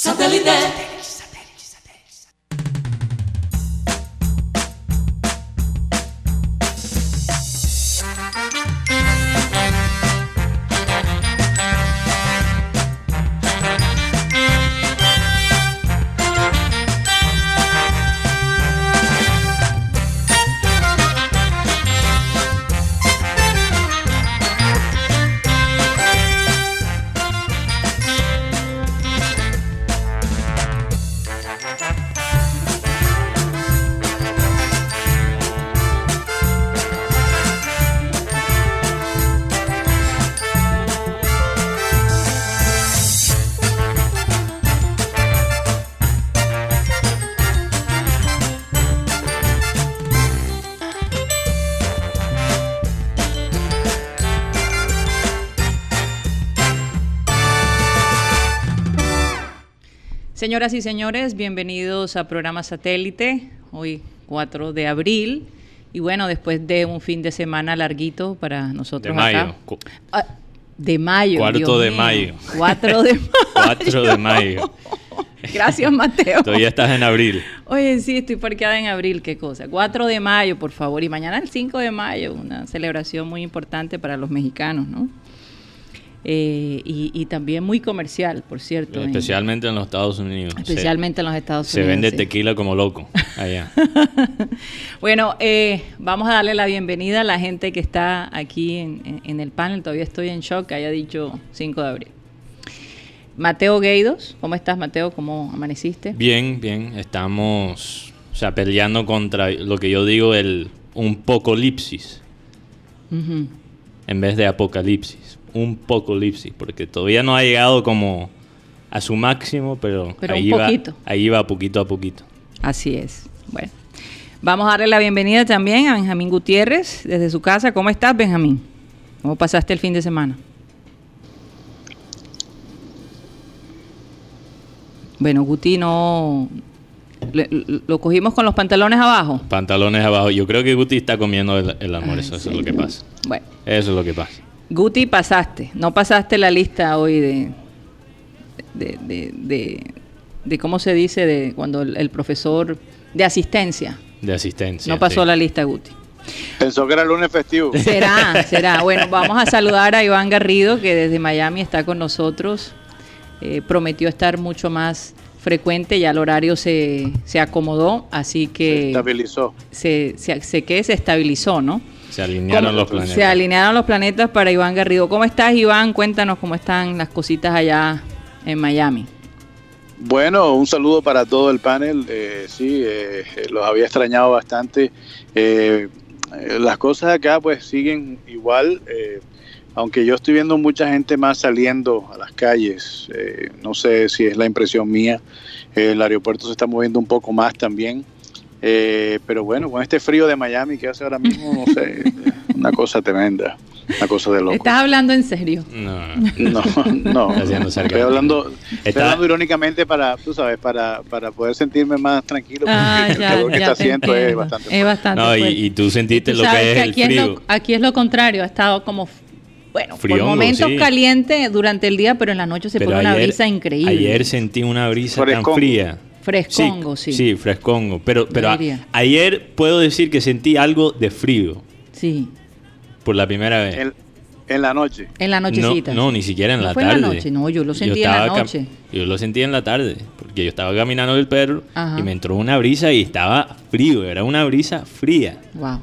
Satellite. Señoras y señores, bienvenidos a programa satélite, hoy 4 de abril. Y bueno, después de un fin de semana larguito para nosotros De mayo. acá. Ah, de mayo. Cuarto de mío. mayo. 4 de mayo. 4 de mayo. Gracias, Mateo. Todavía estás en abril. Oye, sí, estoy parqueada en abril, qué cosa. 4 de mayo, por favor. Y mañana el 5 de mayo, una celebración muy importante para los mexicanos, ¿no? Eh, y, y también muy comercial, por cierto. en- Especialmente en los Estados Unidos. Se- especialmente en los Estados Se, Unidos. vende sí. tequila como loco allá. Bueno, eh, vamos a darle la bienvenida a la gente que está aquí en, en- en el panel. Todavía estoy en shock que haya dicho 5 de abril. Mateo Gueidos, ¿cómo estás, Mateo? ¿Cómo amaneciste? Bien, bien. Estamos, o sea, peleando contra lo que yo digo, el un pocalipsis, Ujú. en vez de apocalipsis. Un pocalipsis, porque todavía no ha llegado como a su máximo, pero, Pero ahí, va, poquito. ahí va poquito a poquito. Así es. Bueno, vamos a darle la bienvenida también a Benjamín Gutiérrez desde su casa. ¿Cómo estás, Benjamín? ¿Cómo pasaste el fin de semana? Bueno, Guti no... le- lo cogimos con los pantalones abajo. Pantalones abajo. Yo creo que Guti está comiendo el, el almuerzo, eso sí. es lo que pasa. Bueno, Eso es lo que pasa. Guti pasaste. No pasaste la lista hoy de... De, de, de- de cómo se dice de cuando el, el profesor de asistencia De asistencia. no pasó sí. la lista Guti. Pensó que era lunes festivo. Será, será. Bueno, vamos a saludar a Iván Garrido, que desde Miami está con nosotros. Eh, prometió estar mucho más frecuente, ya el horario se, se acomodó, así Se que estabilizó. se, se, se- que se estabilizó, ¿no? Se alinearon ¿Cómo- los planetas. Se alinearon los planetas para Iván Garrido. ¿Cómo estás, Iván? Cuéntanos cómo están las cositas allá en Miami. Bueno, un saludo para todo el panel. eh, sí, eh, los había extrañado bastante. Eh, las cosas acá pues siguen igual, eh, aunque yo estoy viendo mucha gente más saliendo a las calles. eh, no sé si es la impresión mía. eh, el aeropuerto se está moviendo un poco más también. Eh, pero bueno, con este frío de Miami que hace ahora mismo, no sé, una cosa tremenda, una cosa de loco. ¿Estás hablando en serio? No, No, no. Estoy hablando, estoy hablando irónicamente para, tú sabes, para, para poder sentirme más tranquilo. porque Ah, el ya, que está haciendo es bastante. Es bastante No, y, tú sentiste Tú lo que es el aquí, frío. Es lo, aquí es lo contrario, ha estado como, bueno, Friongo, por momentos sí. caliente durante el día, pero en la noche se Pero pone una ayer- brisa increíble. Ayer sentí una brisa tan fría. Frescongo, sí. Sí, frescongo. Pero, pero a- ayer puedo decir que sentí algo de frío Sí, por la primera vez. En, en la noche. en la no, nochecita. no, ni siquiera en ¿No la fue en tarde. la noche? No, yo lo sentí en la noche. Yo lo sentí en la tarde, porque yo estaba caminando el perro Ajá. y me entró una brisa y estaba frío, era una brisa fría, Wow.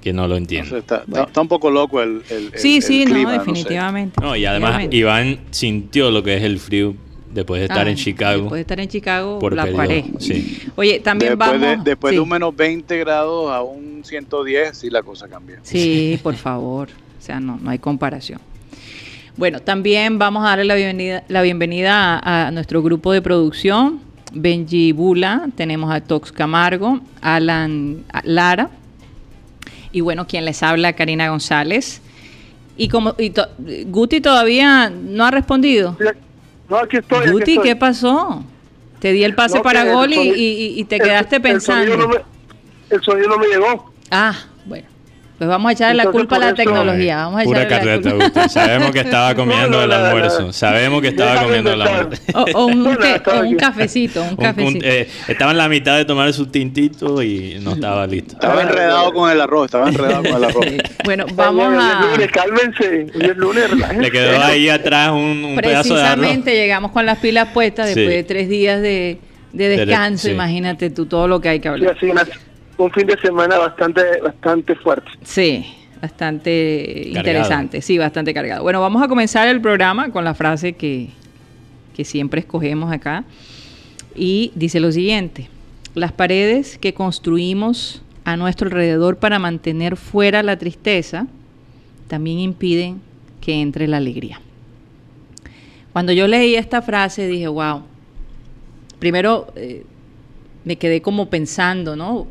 que no lo No entiendo. sé, está, Bueno. está un poco loco el, el- el- Sí, el sí, clima, no, sé. definitivamente. No, y además Definitivamente. Iván sintió lo que es el frío después de estar Ah, en Chicago. Después de estar en Chicago, por la periodo, paré. sí. Oye, también Después, vamos... de, después sí. de un menos 20 grados a un 110, sí la cosa cambia. Sí, por favor. O sea, no, no hay comparación. Bueno, también vamos a darle la bienvenida, la bienvenida a, a nuestro grupo de producción. Benji Bula, tenemos a Tox Camargo, Alan a- Lara y bueno, quien les habla, Karina González. Y como y to- Guti todavía no ha respondido. No, aquí estoy. aquí Guti, estoy. ¿qué pasó? Te di el pase No, para el gol y, sonido- y- y te el- quedaste el pensando. sonido no me- el sonido no me llegó. Ah, bueno. Pues vamos a echarle la culpa a la tecnología. Vamos a Pura echarle la carreta, culpa. Sabemos que estaba comiendo No, no, el almuerzo. no. Sabemos que estaba comiendo el almuerzo. O, o un, Bueno, té- está o un cafecito, un Un- un- cafecito. eh, estaba en la mitad de tomar su tintito y no estaba listo. Estaba enredado con el arroz, estaba enredado con el arroz. Bueno, vamos a... lunes, cálmense. Es lunes. Le quedó ahí atrás un, un pedazo de arroz. Precisamente llegamos con las pilas puestas después Sí. de tres días de, de De- descanso. sí. Imagínate tú todo lo que hay que Sí, hablar. así, una- un fin de semana bastante, bastante fuerte. Sí, bastante interesante. Sí, bastante cargado. Bueno, vamos a comenzar el programa con la frase que, que siempre escogemos acá. Y dice lo siguiente. Las paredes que construimos a nuestro alrededor para mantener fuera la tristeza también impiden que entre la alegría. Cuando yo leí esta frase dije, wow. Primero eh, me quedé como pensando, ¿no?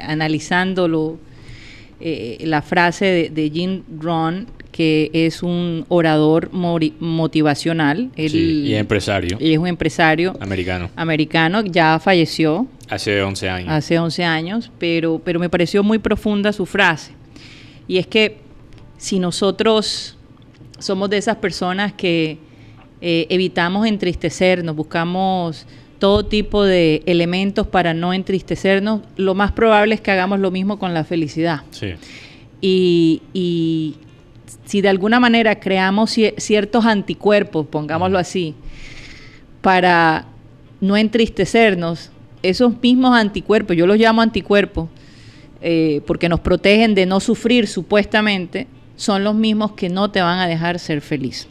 Analizándolo, eh, la frase de, de Jim Rohn, que es un orador motivacional. Él, Sí, y empresario y es un empresario americano. americano, ya falleció Hace 11 años. hace 11 años, pero, pero me pareció muy profunda su frase. Y es que si nosotros somos de esas personas que eh, evitamos entristecernos, buscamos todo tipo de elementos para no entristecernos, lo más probable es que hagamos lo mismo con la felicidad. Sí. Y, y si de alguna manera creamos cier- ciertos anticuerpos, pongámoslo así, para no entristecernos, esos mismos anticuerpos, yo los llamo anticuerpos, eh, porque nos protegen de no sufrir supuestamente, son los mismos que no te van a dejar ser feliz.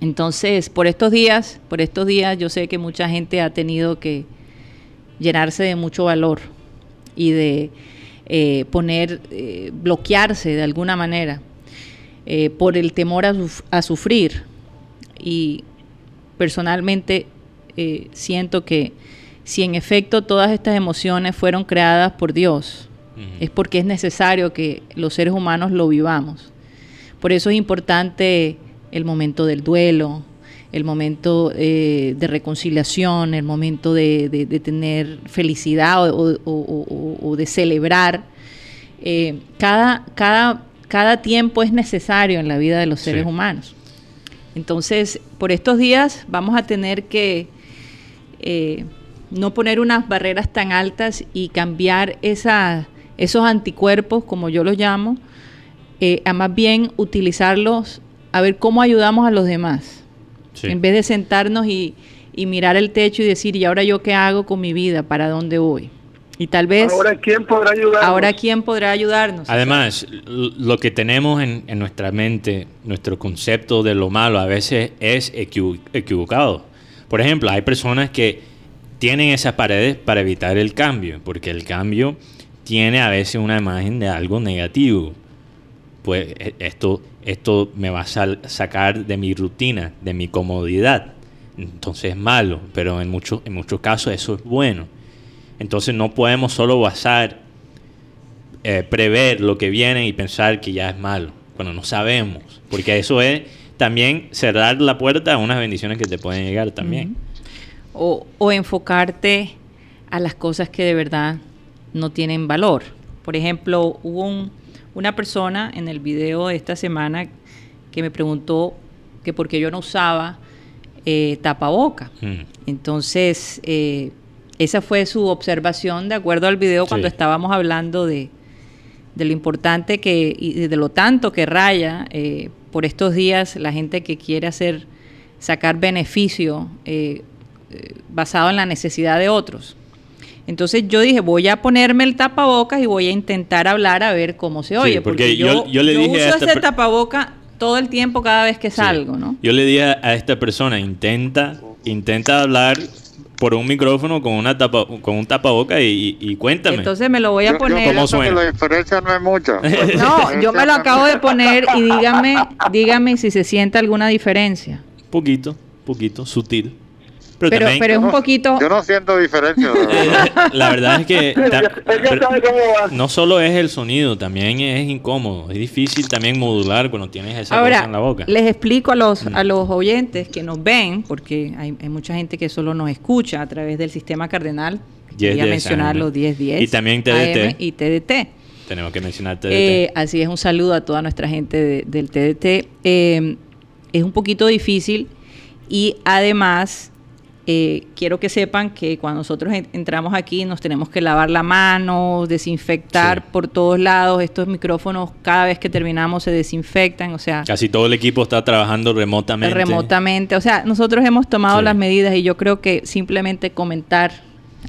Entonces, por estos días, por estos días, yo sé que mucha gente ha tenido que llenarse de mucho valor y de eh, poner, eh, bloquearse de alguna manera eh, por el temor a, suf- a sufrir. Y personalmente siento que si en efecto todas estas emociones fueron creadas por Dios, es porque es necesario que los seres humanos lo vivamos. Por eso es importante el momento del duelo, el momento eh, de reconciliación, el momento de, de- de tener felicidad o, o- o- o- o de celebrar. Eh, cada, cada, cada tiempo es necesario en la vida de los seres Sí. humanos. Entonces, por estos días vamos a tener que eh, no poner unas barreras tan altas y cambiar esa- esos anticuerpos, como yo los llamo, a más bien utilizarlos a ver cómo ayudamos a los demás. Sí. En vez de sentarnos y, y mirar el techo y decir, ¿y ahora yo qué hago con mi vida? ¿Para dónde voy? Y tal vez, Ahora, ¿quién podrá ayudar? ahora ¿quién podrá ayudarnos? Además, lo que tenemos en, en nuestra mente, nuestro concepto de lo malo, a veces es equivo- equivocado. Por ejemplo, hay personas que tienen esas paredes para evitar el cambio, porque el cambio tiene a veces una imagen de algo negativo. Pues e- esto, esto me va a sacar de mi rutina, de mi comodidad. Entonces es malo, pero en muchos, en muchos casos eso es bueno. Entonces no podemos solo basar eh, prever lo que viene y pensar que ya es malo, cuando no sabemos, porque eso es también cerrar la puerta a unas bendiciones que te pueden llegar también. o, o enfocarte a las cosas que de verdad no tienen valor. Por ejemplo, hubo un- una persona en el video de esta semana que me preguntó que por qué yo no usaba eh, tapaboca. Mm. Entonces, eh, esa fue su observación de acuerdo al video cuando Sí. estábamos hablando de, de lo importante que y de lo tanto que raya eh, por estos días la gente que quiere hacer sacar beneficio eh, basado en la necesidad de otros. Entonces yo dije, voy a ponerme el tapabocas y voy a intentar hablar a ver cómo se Sí, oye. porque porque, yo- yo, yo le yo dije a uso esta ese tapaboca todo el tiempo cada vez que Sí. salgo, ¿no? Yo le dije a esta persona, intenta, intenta hablar por un micrófono con una tapa, con un tapaboca y, cuéntame. Entonces me lo voy a Yo- poner. Yo ¿Cómo que suena? la diferencia no es mucha. No, yo me lo acabo de poner y dígame, dígame si se siente alguna diferencia. poquito, poquito, sutil. Pero, Pero, también, pero es un poquito. Yo no siento diferencia. la verdad. la verdad es que no solo es el sonido, también es incómodo. Es difícil también modular cuando tienes esa cosa Ahora, en la boca. les explico a los, Mm. a los oyentes que nos ven, porque hay, hay mucha gente que solo nos escucha a través del sistema cardenal. que 10 Quería mencionar AM. los 1010. Y también TDT. AM y TDT. tenemos que mencionar TDT. Eh, así es, un saludo a toda nuestra gente de- del TDT. Eh, es un poquito difícil y además eh, quiero que sepan que cuando nosotros en- entramos aquí nos tenemos que lavar la mano, desinfectar Sí. por todos lados. Estos micrófonos cada vez que terminamos se desinfectan, o sea, Casi todo el equipo está trabajando remotamente. remotamente. O sea, nosotros hemos tomado Sí. las medidas y yo creo que simplemente comentar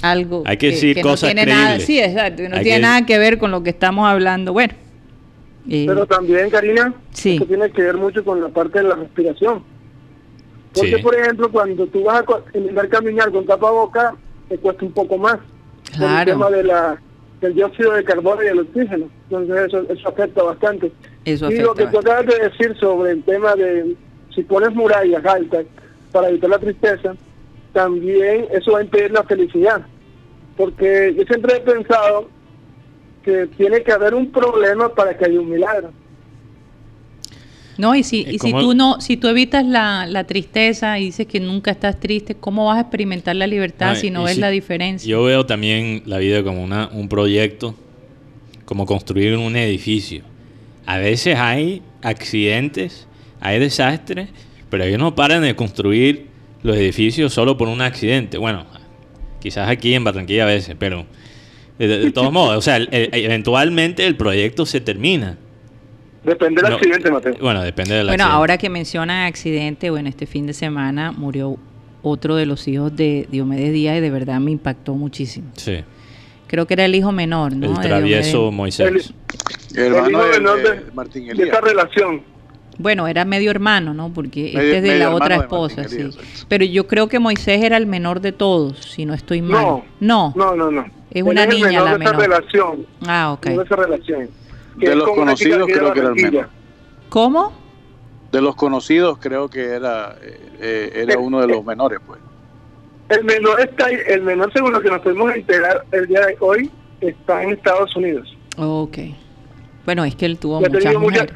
algo Hay que decir no cosas tiene nada, sí, exacto, que no Hay tiene que- nada que ver con lo que estamos hablando. Bueno, eh, Pero también, Karina, Sí. esto tiene que ver mucho con la parte de la respiración. Porque, Sí. por ejemplo, cuando tú vas a intentar caminar con tapaboca, te cuesta un poco más. Por el Claro. tema de la, del dióxido de carbono y el oxígeno. Entonces, eso, eso afecta bastante. eso y lo que tú acabas de decir sobre el tema de si pones murallas altas para evitar la tristeza, también eso va a impedir la felicidad. Porque yo siempre he pensado que tiene que haber un problema para que haya un milagro. No, y si, y si ¿cómo- tú no, si tú evitas la, la tristeza y dices que nunca estás triste, ¿cómo vas a experimentar la libertad No, si no ves si- la diferencia? Yo veo también la vida como una, un proyecto, como construir un edificio. A veces hay accidentes, hay desastres, pero ellos no paran de construir los edificios solo por un accidente. Bueno, quizás aquí en Barranquilla a veces, pero de, de todos modos, o sea, el- el- eventualmente el proyecto se termina. Depende del No, accidente, Mateo. Bueno, depende del Bueno, accidente. ahora que mencionan accidente, bueno, este fin de semana murió otro de los hijos de Diomedes Díaz y de verdad me impactó muchísimo. Sí, Creo que era el hijo menor, ¿no? el travieso. Moisés. El hermano hijo de, menor de de- Martín De Elías. esa relación. Bueno, era medio hermano, ¿no? Porque Medio- este es de la otra esposa, sí. Elías. Pero yo creo que Moisés era el menor de todos, si no estoy mal. No. No. No, no, no. Es una Él el niña menor la de esa menor. relación. Ah, ok. De esa relación. Que De los conocidos creo que era el menor. ¿Cómo? De los conocidos creo que era, eh, eh, era uno de los menores, pues. El menor está el menor según lo que nos pudimos enterar el día de hoy está en Estados Unidos. Ok. Bueno, es que él tuvo muchas mucha-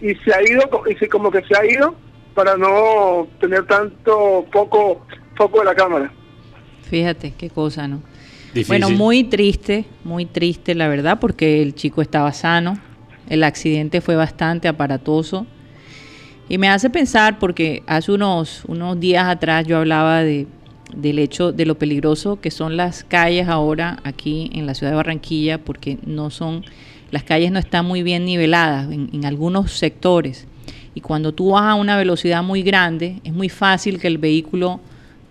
y se ha ido y se, como que se ha ido para no tener tanto foco foco de la cámara. Fíjate, qué cosa, ¿no? Difícil. Bueno, muy triste, muy triste la verdad, porque el chico estaba sano, el accidente fue bastante aparatoso y me hace pensar porque hace unos, unos días atrás yo hablaba de, del hecho de lo peligroso que son las calles ahora aquí en la ciudad de Barranquilla, porque no son, las calles no están muy bien niveladas en, en algunos sectores y cuando tú vas a una velocidad muy grande es muy fácil que el vehículo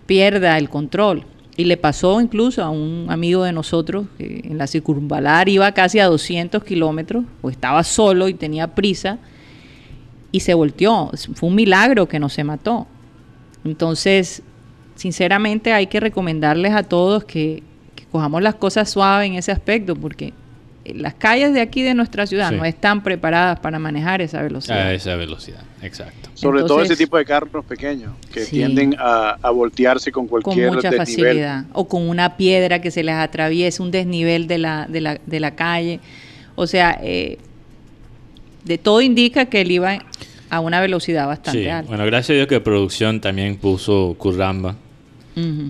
pierda el control. Y le pasó incluso a un amigo de nosotros que en la circunvalar iba casi a 200 kilómetros, o estaba solo y tenía prisa, y se volteó. Fue un milagro que no se mató. Entonces, sinceramente hay que recomendarles a todos que, que cojamos las cosas suaves en ese aspecto, porque las calles de aquí de nuestra ciudad Sí. no están preparadas para manejar esa velocidad. A esa velocidad, exacto. Sobre todo ese tipo de carros pequeños que Sí. tienden a, a voltearse con con cualquier mucha desnivel. facilidad o con una piedra que se les atraviese un desnivel de la, de la, de la calle o sea eh, de todo indica que él iba a una velocidad bastante Sí, alta bueno, gracias a Dios que producción también puso Curramba,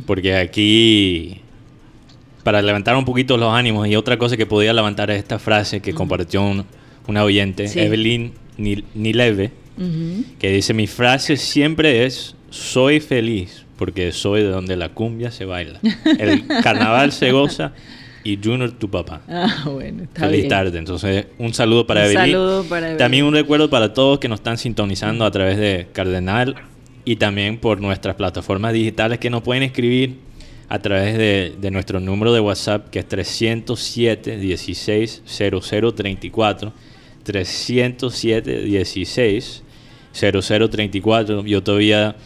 porque aquí, para levantar un poquito los ánimos, y otra cosa que podía levantar es esta frase que compartió un, una oyente, Sí. Evelyn Nil- Nileve, que dice, mi frase siempre es, soy feliz, porque soy de donde la cumbia se baila. El carnaval se goza y Junior tu papá. ah bueno está Feliz bien. tarde. Entonces, un saludo para Un Evelyn. saludo para Evelyn. También un recuerdo para todos que nos están sintonizando a través de Cardenal y también por nuestras plataformas digitales que nos pueden escribir a través de, nuestro número de WhatsApp que es 307 16 0034 307 16 0034 yo todavía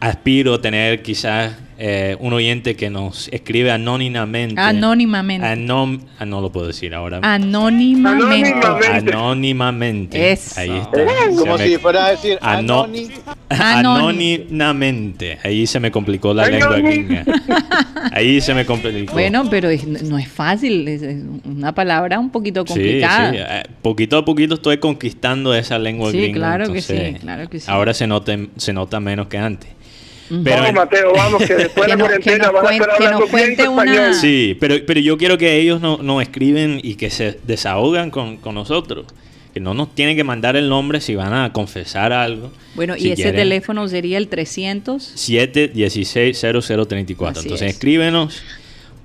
aspiro a tener quizás eh, un oyente que nos escribe anónimamente anónimamente Anom- ah, no lo puedo decir ahora anónimamente Anónimamente. Anónimamente. Eso. Ahí está. Como Se si me- fuera a decir Ano- Anónimamente. Ahí se me complicó la lengua gringa. Ahí se me complicó. bueno pero es- no es fácil es una palabra un poquito Sí, complicada sí. eh, Poquito a poquito estoy conquistando esa lengua Sí, gringa. claro que sí, entonces, claro que sí. Ahora se nota, se nota menos que antes. Pero vamos, Mateo, vamos, que después de la cuarentena nos van a estar que hablando nos bien cuente una- español. Sí, pero, pero yo quiero que ellos nos no escriben y que se desahogan con, con nosotros. Que no nos tienen que mandar el nombre si van a confesar algo. Bueno, y ese quieren. teléfono sería el 300. 716-0034. Así Entonces es. escríbenos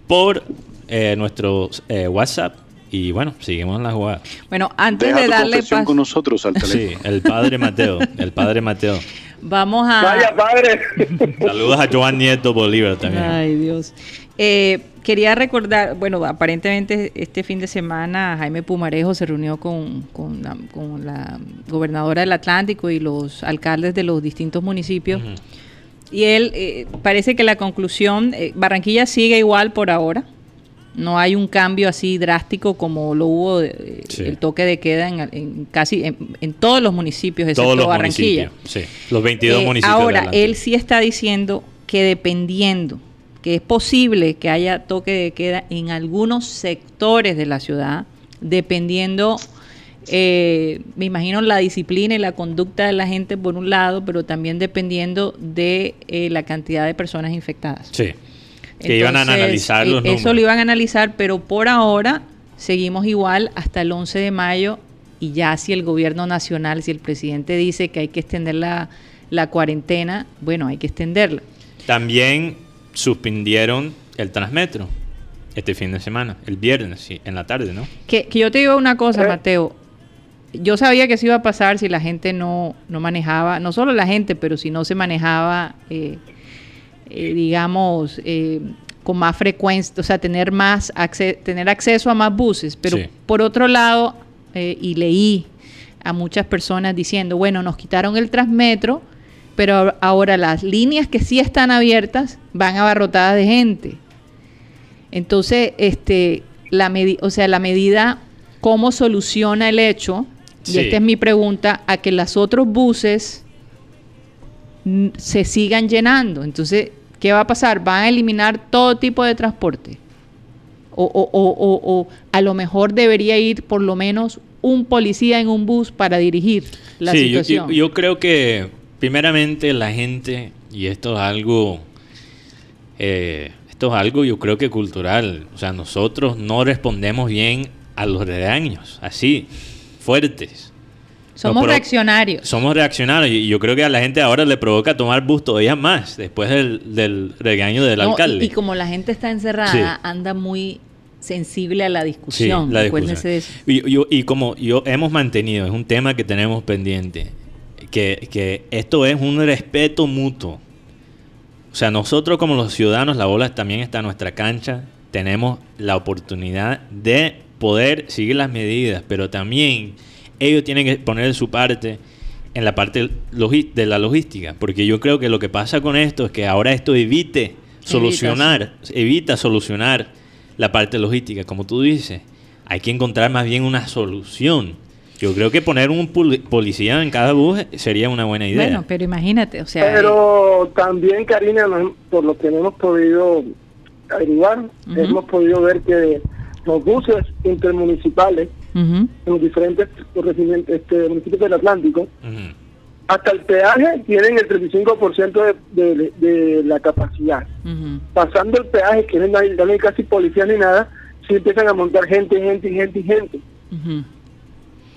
por eh, nuestro eh, WhatsApp y bueno, seguimos la jugada. Bueno, antes Deja de darle paso, con nosotros al teléfono. Sí, el padre Mateo, el padre Mateo. vamos a... Vaya padre. Saludos a Joan Nieto Bolívar también. Ay, Dios. Eh, quería recordar, bueno, aparentemente este fin de semana Jaime Pumarejo se reunió con, con la, con la gobernadora del Atlántico y los alcaldes de los distintos municipios. Y él, eh, parece que la conclusión, eh, Barranquilla sigue igual por ahora. No hay un cambio así drástico como lo hubo eh, Sí. el toque de queda en, en casi en, en todos los municipios, excepto Todos los Barranquilla. municipios. Sí, los 22 Eh, municipios. de Ahora, él sí está diciendo que dependiendo, que es posible que haya toque de queda en algunos sectores de la ciudad, dependiendo, eh, me imagino, la disciplina y la conducta de la gente por un lado, pero también dependiendo de eh, la cantidad de personas infectadas. Sí. Que iban a analizar eh, los Eso números. lo iban a analizar, pero por ahora seguimos igual hasta el 11 de mayo y ya si el gobierno nacional, si el presidente dice que hay que extender la, la cuarentena, bueno, hay que extenderla. También suspendieron el Transmetro este fin de semana, el viernes, sí, en la tarde, ¿no? Que, que yo te digo una cosa, Eh. Mateo. Yo sabía que eso iba a pasar si la gente no, no manejaba, no solo la gente, pero si no se manejaba, eh, eh, digamos, eh, con más frecuencia, o sea, tener más acce- tener acceso a más buses. Pero Sí. por otro lado, eh, y leí a muchas personas diciendo, bueno, nos quitaron el Transmetro, pero ahora las líneas que sí están abiertas van abarrotadas de gente. Entonces, este, la o sea, la medida, ¿cómo soluciona el hecho? Y esta es mi pregunta, a que los otros buses se sigan llenando. Entonces, ¿qué va a pasar? ¿Van a eliminar todo tipo de transporte? O, o- o- o- o a lo mejor debería ir por lo menos un policía en un bus para dirigir la sí, yo- situación. yo, yo creo que primeramente la gente, y esto es algo, eh, esto es algo yo creo que cultural, o sea, nosotros no respondemos bien a los regaños, así, fuertes. Somos No, reaccionarios. Somos reaccionarios y yo creo que a la gente ahora le provoca tomar bus todavía más después del, del regaño del No, alcalde. Y, como la gente está encerrada, Sí. anda muy sensible a la Sí, discusión. la Acuérdense de eso. discusión. Y, yo- y como yo hemos mantenido, es un tema que tenemos pendiente, que, que esto es un respeto mutuo. O sea, nosotros como los ciudadanos, la bola también está en nuestra cancha, tenemos la oportunidad de poder seguir las medidas, pero también ellos tienen que poner su parte en la parte de la logística, porque yo creo que lo que pasa con esto es que ahora esto evite solucionar, evita solucionar la parte logística, como tú dices. Hay que encontrar más bien una solución. Yo creo que poner un poli- policía en cada bus sería una buena idea. Bueno, pero imagínate, o sea, Pero también, Karina, nos- por lo que hemos podido averiguar, hemos podido ver que los buses intermunicipales en los diferentes este, municipios del Atlántico, hasta el peaje tienen el 35% de, de, de la capacidad. Pasando el peaje, que no hay, ya no hay casi policía ni nada, sí empiezan a montar gente, gente, gente y gente.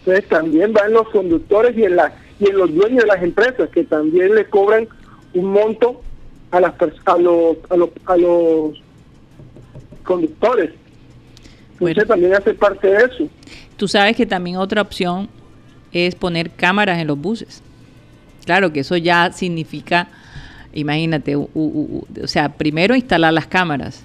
Entonces también van los conductores y en, la, y en los dueños de las empresas, que también le cobran un monto a, las, a, los, a, los, a los conductores. Bueno. Entonces también hace parte de eso. Tú sabes que también otra opción es poner cámaras en los buses. Claro que eso ya significa, imagínate, u- u- u- o sea, primero instalar las cámaras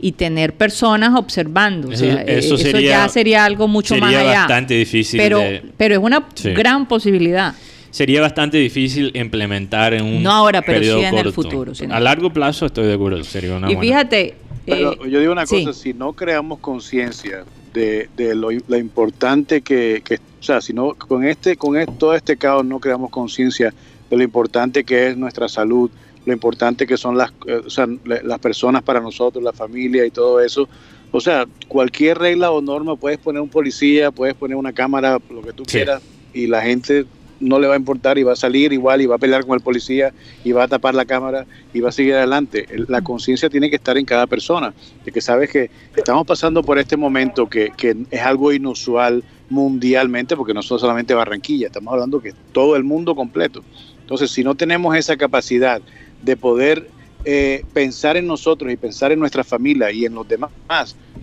y tener personas observando. O Eso- sea, eh, eso eso, sería- ya sería algo mucho más sería allá. bastante difícil Pero, de- pero es una Sí. gran posibilidad. Sería bastante difícil implementar en un No ahora, pero sí en el futuro, sí A largo plazo estoy de acuerdo, sería una y buena. fíjate, Pero eh, yo digo una sí. cosa, si no creamos conciencia de, de lo, lo importante que, que- o sea, si no, con este, con todo este caos no creamos conciencia de lo importante que es nuestra salud, lo importante que son las, eh, o sea, la- las personas para nosotros, la familia y todo eso. O sea, cualquier regla o norma, puedes poner un policía, puedes poner una cámara, lo que tú Sí. quieras, y la gente no le va a importar y va a salir igual y va a pelear con el policía y va a tapar la cámara y va a seguir adelante. El- La conciencia tiene que estar en cada persona, de que sabes que estamos pasando por este momento que, que es algo inusual mundialmente, porque no son solamente Barranquilla, estamos hablando que todo el mundo completo. Entonces, si no tenemos esa capacidad de poder eh, pensar en nosotros y pensar en nuestra familia y en los demás,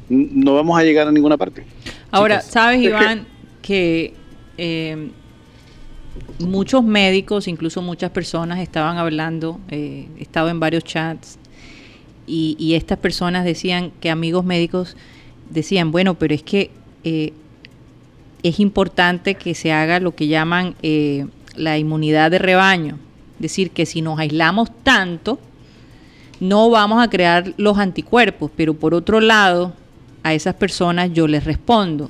no vamos a llegar a ninguna parte. Ahora. ¿sabes, Iván, que eh, muchos médicos, incluso muchas personas estaban hablando, eh, he estado en varios chats, y, y estas personas decían que amigos médicos decían, bueno, pero es que eh, es importante que se haga lo que llaman eh, la inmunidad de rebaño. Es decir, que si nos aislamos tanto, no vamos a crear los anticuerpos, pero por otro lado, a esas personas yo les respondo.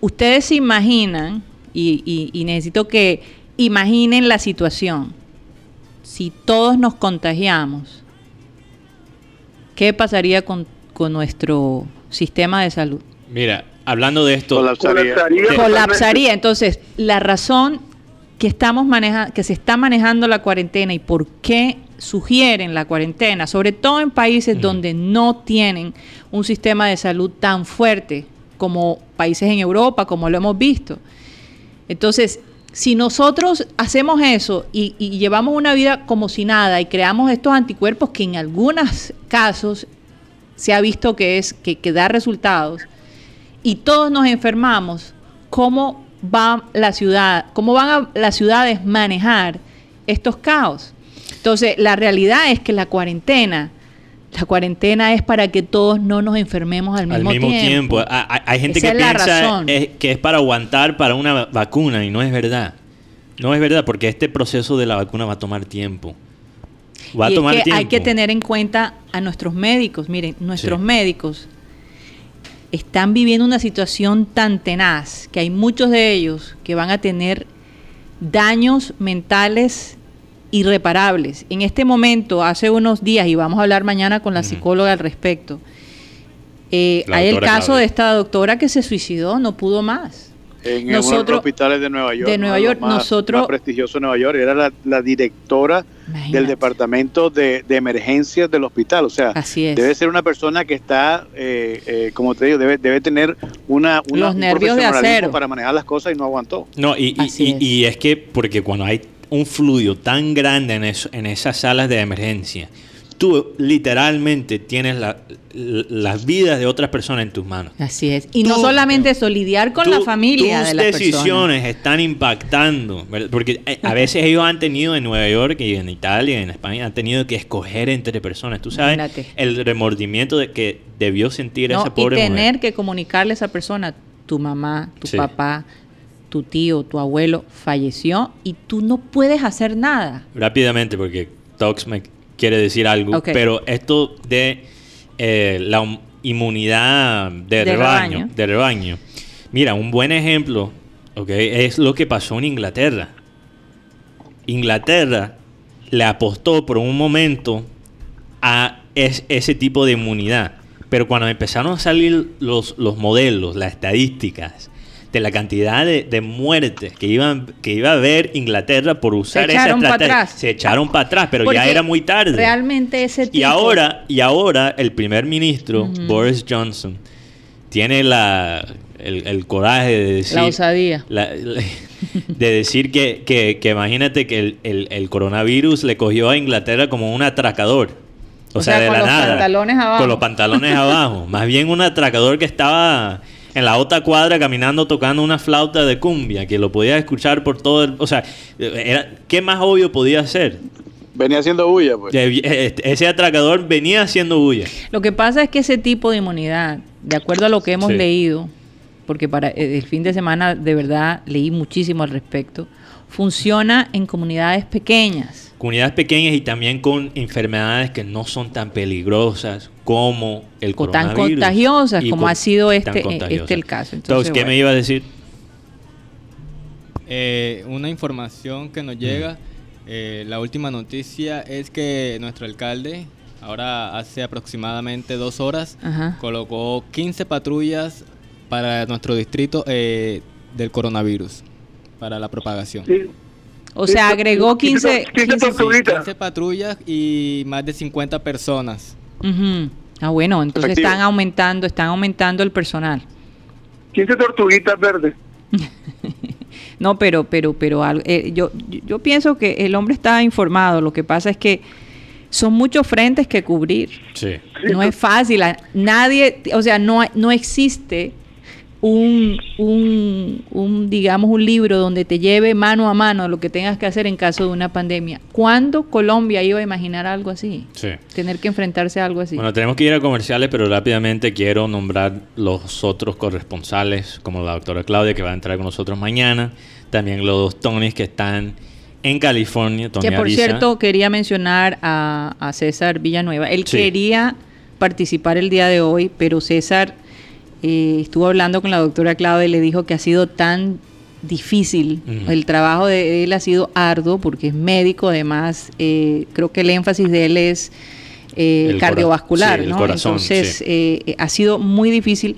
Ustedes se imaginan, y, y- y necesito que imaginen la situación, si todos nos contagiamos, ¿qué pasaría con, con nuestro sistema de salud? Mira, hablando de esto, Colapsaría. Colapsaría. colapsaría. Entonces, la razón que estamos maneja que se está manejando la cuarentena y por qué sugieren la cuarentena, sobre todo en países donde no tienen un sistema de salud tan fuerte como países en Europa, como lo hemos visto. Entonces, si nosotros hacemos eso y, llevamos una vida como si nada y creamos estos anticuerpos que en algunos casos se ha visto que es que, que da resultados, y todos nos enfermamos, ¿cómo va la ciudad, cómo van a las ciudades manejar estos caos? Entonces, la realidad es que la cuarentena, la cuarentena es para que todos no nos enfermemos al al mismo, mismo tiempo, tiempo. hay, gente Esa que piensa es- que es para aguantar para una va- vacuna y no es verdad. No es verdad porque este proceso de la vacuna va a tomar tiempo. Va a es tomar que tiempo. hay que tener en cuenta a nuestros médicos. Miren, nuestros Sí. médicos están viviendo una situación tan tenaz que hay muchos de ellos que van a tener daños mentales irreparables. En este momento, hace unos días, y vamos a hablar mañana con la psicóloga al respecto, eh, hay el caso Claudia. de esta doctora que se suicidó, no pudo más. En Nosotros- uno de los hospitales de Nueva York. de Nueva York, más, nosotros- más prestigioso Nueva York. Era la, la directora Imagínate. del departamento de, de emergencias del hospital. O sea, Así es. debe ser una persona que está, eh, eh, como te digo, debe, debe tener una, una Los un nervios de acero. para manejar las cosas y no aguantó. No, y, y- y- es. y es que porque cuando hay un fluido tan grande en, eso, en esas salas de emergencia, tú literalmente tienes la- las vidas de otras personas en tus manos. Así es. Y no solamente eso, lidiar con la familia tus de las personas. decisiones están impactando, ¿verdad? porque eh, a veces ellos han tenido en Nueva York y en Italia y en España han tenido que escoger entre personas. Tú sabes el remordimiento de que debió sentir No, esa y pobre tener mujer. que comunicarle a esa persona, tu mamá, tu Sí. papá, tu tío, tu abuelo falleció y tú no puedes hacer nada. Rápidamente, porque Tox me quiere decir algo, pero esto de eh, la inmunidad de, De rebaño, rebaño. de rebaño. Mira, un buen ejemplo, ¿ok? Es lo que pasó en Inglaterra. Inglaterra le apostó por un momento a es- ese tipo de inmunidad. Pero cuando empezaron a salir los, los modelos, las estadísticas de la cantidad de, de muertes que, iban, que iba a haber Inglaterra por usar esa estrategia, se echaron para atrás, pero ya era muy tarde. Realmente ese tipo... Y ahora, y ahora el primer ministro. Boris Johnson, tiene la, el, el coraje de decir... La osadía. la- la- de decir que, que- que imagínate que el, el- el coronavirus le cogió a Inglaterra como un atracador. O, O sea, sea, de con la los nada. pantalones abajo. Con los pantalones abajo. Más bien un atracador que estaba en la otra cuadra caminando tocando una flauta de cumbia, que lo podía escuchar por todo el... O sea, era, ¿qué más obvio podía ser? Venía haciendo bulla, pues. De- este- Ese atracador venía haciendo bulla. Lo que pasa es que ese tipo de inmunidad, de acuerdo a lo que hemos Sí. leído, porque para eh, el fin de semana de verdad leí muchísimo al respecto, funciona en comunidades pequeñas. Comunidades pequeñas y también con enfermedades que no son tan peligrosas como el O tan coronavirus. contagiosas Y como con- ha sido tan este, eh, contagiosas. este el caso. Entonces, Entonces, ¿qué bueno. me iba a decir? Eh, una información que nos llega, eh, la última noticia es que nuestro alcalde, ahora hace aproximadamente dos horas, Ajá. colocó 15 patrullas para nuestro distrito eh, del coronavirus. para la propagación. Sí. O sea, agregó 15, 15 15 tortuguitas. 15 patrullas y más de 50 personas. Ah, bueno, entonces Efectivo. están aumentando, están aumentando el personal. 15 tortuguitas verdes. No, pero, pero, pero eh, yo, yo- yo pienso que el hombre está informado. Lo que pasa es que son muchos frentes que cubrir. Sí. No es fácil. Nadie, o sea, no, no existe un, un, un, digamos, un libro donde te lleve mano a mano lo que tengas que hacer en caso de una pandemia. ¿Cuándo Colombia iba a imaginar algo así? Sí. Tener que enfrentarse a algo así. Bueno, tenemos que ir a comerciales, pero rápidamente quiero nombrar los otros corresponsales, como la doctora Claudia, que va a entrar con nosotros mañana. También los dos Tonys que están en California. Tony que por cierto quería mencionar a, a César Villanueva. Él Sí. quería participar el día de hoy, pero César eh, estuvo hablando con la doctora Claudia y le dijo que ha sido tan difícil. El trabajo de él ha sido arduo porque es médico, además eh, creo que el énfasis de él es eh, El cardiovascular, sí, el ¿no? corazón, Entonces sí. eh, eh, ha sido muy difícil.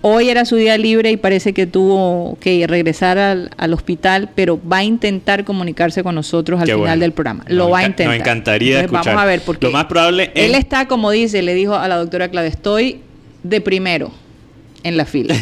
Hoy era su día libre y parece que tuvo que regresar al, al hospital, pero va a intentar comunicarse con nosotros al Qué final bueno. del programa. Nos Lo va a intentar. nos encantaría Entonces, escuchar. Vamos a ver, porque Lo más probable es- él está, como dice, le dijo a la doctora Claudia, estoy de primero en la fila.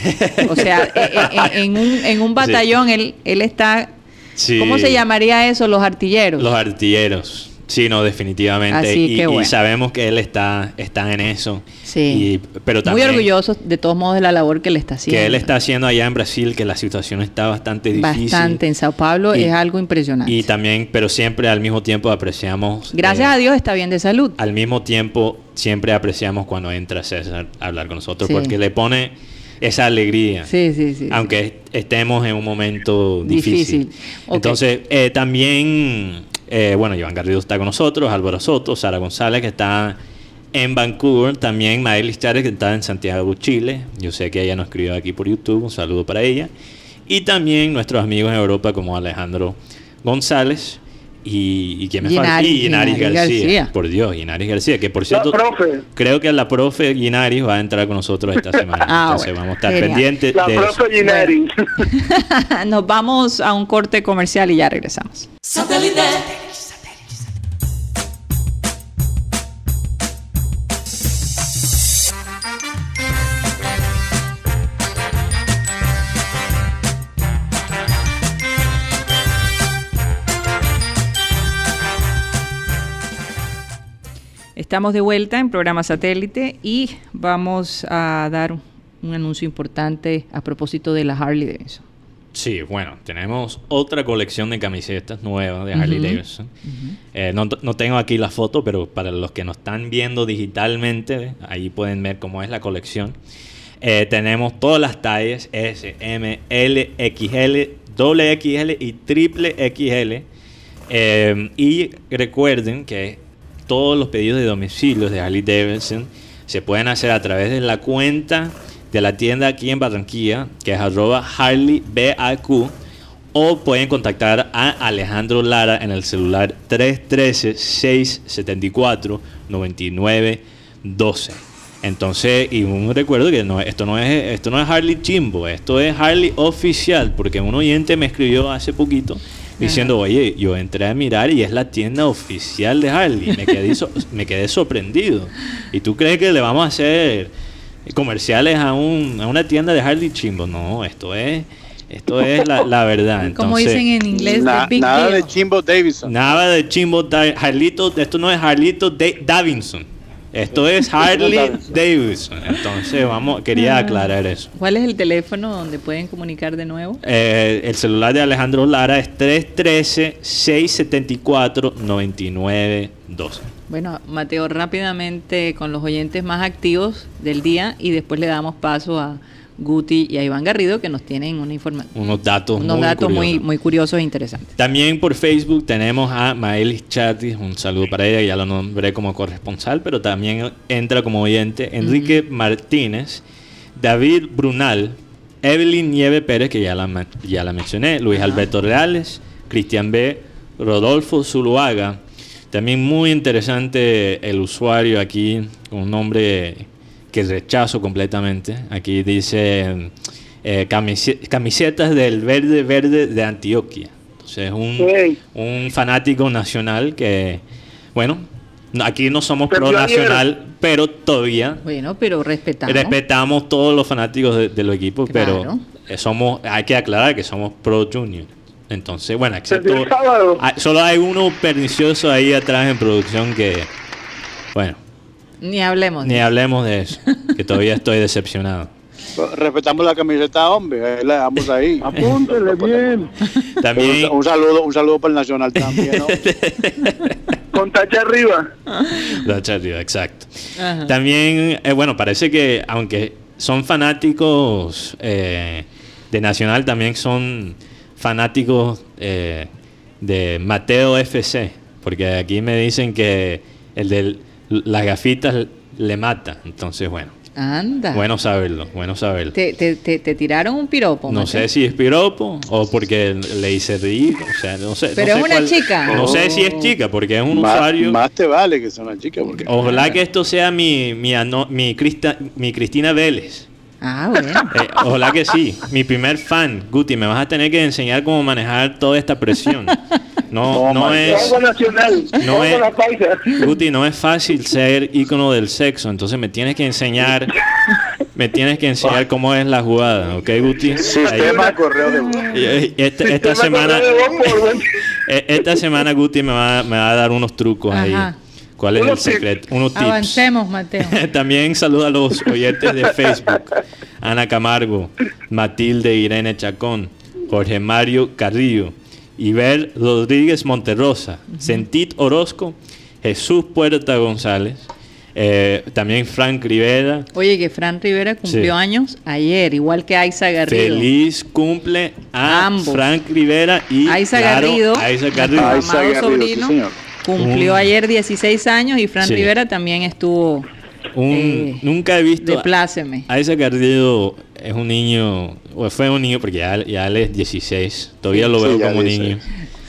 O sea, eh, eh, en, en un, en un batallón él, él está, Sí. ¿cómo se llamaría eso? Los artilleros. Los artilleros. Sí, no, definitivamente. Así y, que y bueno. sabemos que él está, está en eso. Sí. Y- pero Muy también orgulloso de todos modos de la labor que le está haciendo. que él está haciendo allá en Brasil, que la situación está bastante difícil. Bastante. En Sao Paulo Y- es algo impresionante. Y también, pero siempre al mismo tiempo apreciamos. Gracias eh, a Dios está bien de salud. Al mismo tiempo, siempre apreciamos cuando entra César a hablar con nosotros, Sí. porque le pone esa alegría. Sí, sí, sí. aunque est- estemos en un momento difícil. Entonces, eh, también, eh, bueno, Iván Garrido está con nosotros, Álvaro Soto, Sara González, que está en Vancouver, también Maelis Chávez, que está en Santiago, Chile. Yo sé que ella nos escribió aquí por YouTube, un saludo para ella. Y también nuestros amigos en Europa, como Alejandro González. Y, y quién me falta? Y Guinaris Guinaris García. García. Por Dios, Guinaris García, que por La cierto, profe. creo que la profe Guinaris va a entrar con nosotros esta semana. Ah, Entonces bueno, vamos a estar genial. pendientes La de eso. profe Gineri. Nos vamos a un corte comercial y ya regresamos. Estamos de vuelta en programa satélite y vamos a dar un anuncio importante a propósito de la Harley Davidson. Sí, bueno, tenemos otra colección de camisetas nuevas de Harley. Davidson. Eh, no, no tengo aquí la foto, pero para los que nos están viendo digitalmente, ahí pueden ver cómo es la colección. Eh, tenemos todas las tallas S, M, L, XL, doble XL y triple XL. Eh, y recuerden que todos los pedidos de domicilios de Harley Davidson se pueden hacer a través de la cuenta de la tienda aquí en Barranquilla, que es arroba Harley BAQ, o pueden contactar a Alejandro Lara en el celular 313-674-9912. Entonces, y un recuerdo que esto, no es, esto no es Harley Chimbo, esto es Harley oficial, porque un oyente me escribió hace poquito diciendo, oye, yo entré a mirar y es la tienda oficial de Harley. Me quedé, so- me quedé sorprendido. ¿Y tú crees que le vamos a hacer comerciales a, un, a una tienda de Harley Chimbo? No, esto es, esto es la, la verdad. Como Entonces, dicen en inglés, Na- the big nada deal. de Chimbo Davidson. Nada de Chimbo Da- Harlito, esto no es Harlito Da- Davidson. Esto es Harley Davidson. Entonces, vamos, quería aclarar eso. ¿Cuál es el teléfono donde pueden comunicar de nuevo? Eh, el celular de Alejandro Lara es 313-674-9912. Bueno, Mateo, rápidamente con los oyentes más activos del día y después le damos paso a Guti y a Iván Garrido que nos tienen una información, Unos datos unos muy datos muy, curiosos. muy curiosos e interesantes. También por Facebook tenemos a Maelis Chatis, un saludo para ella, ya lo nombré como corresponsal, pero también entra como oyente Enrique Martínez, David Brunal, Evelyn Nieve Pérez, que ya la, ya la mencioné, Luis Alberto Reales, Cristian B, Rodolfo Zuluaga. También muy interesante el usuario aquí, con un nombre que rechazo completamente. Aquí dice eh, camise- camisetas del Verde Verde de Antioquia. Entonces es un, un fanático nacional que, bueno, no- aquí no somos pro ayer. nacional, pero todavía Bueno, pero respetamos. respetamos todos los fanáticos de, de los equipos, Claro. pero somos, hay que aclarar que somos pro junior. Entonces, bueno, excepto hay- solo hay uno pernicioso ahí atrás en producción que, bueno, Ni hablemos. ni de- hablemos de eso, que todavía estoy decepcionado. Respetamos la camiseta, hombre, la dejamos ahí. Apúntele bien. También, Un, un saludo, un saludo para el Nacional también, ¿no? Con tacha arriba. La charla, exacto. Ajá. También, eh, bueno, parece que aunque son fanáticos eh, de Nacional, también son fanáticos eh, de Mateo FC, porque aquí me dicen que el de las gafitas le mata. Entonces, bueno, Anda. bueno saberlo, bueno saberlo. Te, te, te, te tiraron un piropo. No Mateo. sé si es piropo o porque le hice reír, o sea, no sé. Pero no es sé una chica. No sé si es chica, porque es un más, usuario. más te vale que sea una chica, porque Ojalá que esto sea mi, mi, ano- mi, Crista- mi Cristina Vélez. Ah, bueno. Eh, ojalá que sí. Mi primer fan. Guti, me vas a tener que enseñar cómo manejar toda esta presión. No, Oh, no es... Nacional. No es-. Guti, no es fácil ser ícono del sexo, entonces me tienes que enseñar, me tienes que enseñar cómo es la jugada, ¿ok, Guti? Sistema correo de esta, esta Sistema semana, de esta Guti me va, me va a dar unos trucos ahí. ¿Cuál es el secreto? Unos tips. Avancemos, Mateo. También saludo a los oyentes de Facebook. Ana Camargo, Matilde Irene Chacón, Jorge Mario Carrillo, Iber Rodríguez Monterrosa, Sentit Orozco, Jesús Puerta González, eh, también Frank Rivera. Oye, que Fran Rivera cumplió Sí. años ayer, igual que Aiza Garrido. Feliz cumple a Ambos. Frank Rivera y Aiza claro, Garrido, Aiza Garrido. Aiza Garrido, sí, sobrino, señor. Cumplió Un- ayer 16 años y Fran Sí. Rivera también estuvo Un- eh, nunca he visto de pláceme. Aiza Garrido es un niño, o fue un niño porque ya, ya él es 16, todavía lo veo como 16. niño.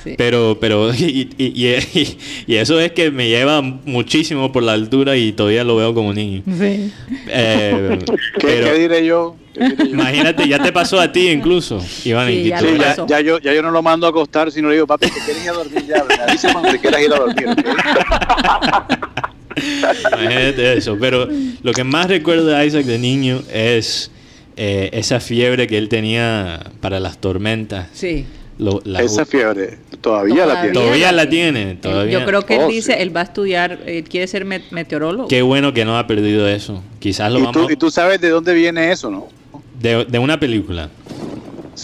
Sí. Pero, pero, y, y- y- y eso es que me lleva muchísimo por la altura y todavía lo veo como niño. Sí. Eh, ¿Qué, pero qué diré yo? ¿Qué diré yo? imagínate, ya te pasó a ti incluso, Iván. Sí, y ya Sí, ya, ya yo, ya yo no lo mando a acostar, sino le digo, papi, te quieres ir a dormir ya. Me dice cuando te quieras ir a dormir. Imagínate eso. Pero lo que más recuerdo de Isaac de niño es eh, esa fiebre que él tenía para las tormentas. Sí. Lo- la- Esa fiebre todavía, la tiene. Todavía la tiene, todavía. Yo creo que él Oh, dice, sí. él va a estudiar, él quiere ser met- meteorólogo. Qué bueno que no ha perdido eso. Quizás lo ¿Y vamos tú, y tú sabes de dónde viene eso, ¿no? de, de una película.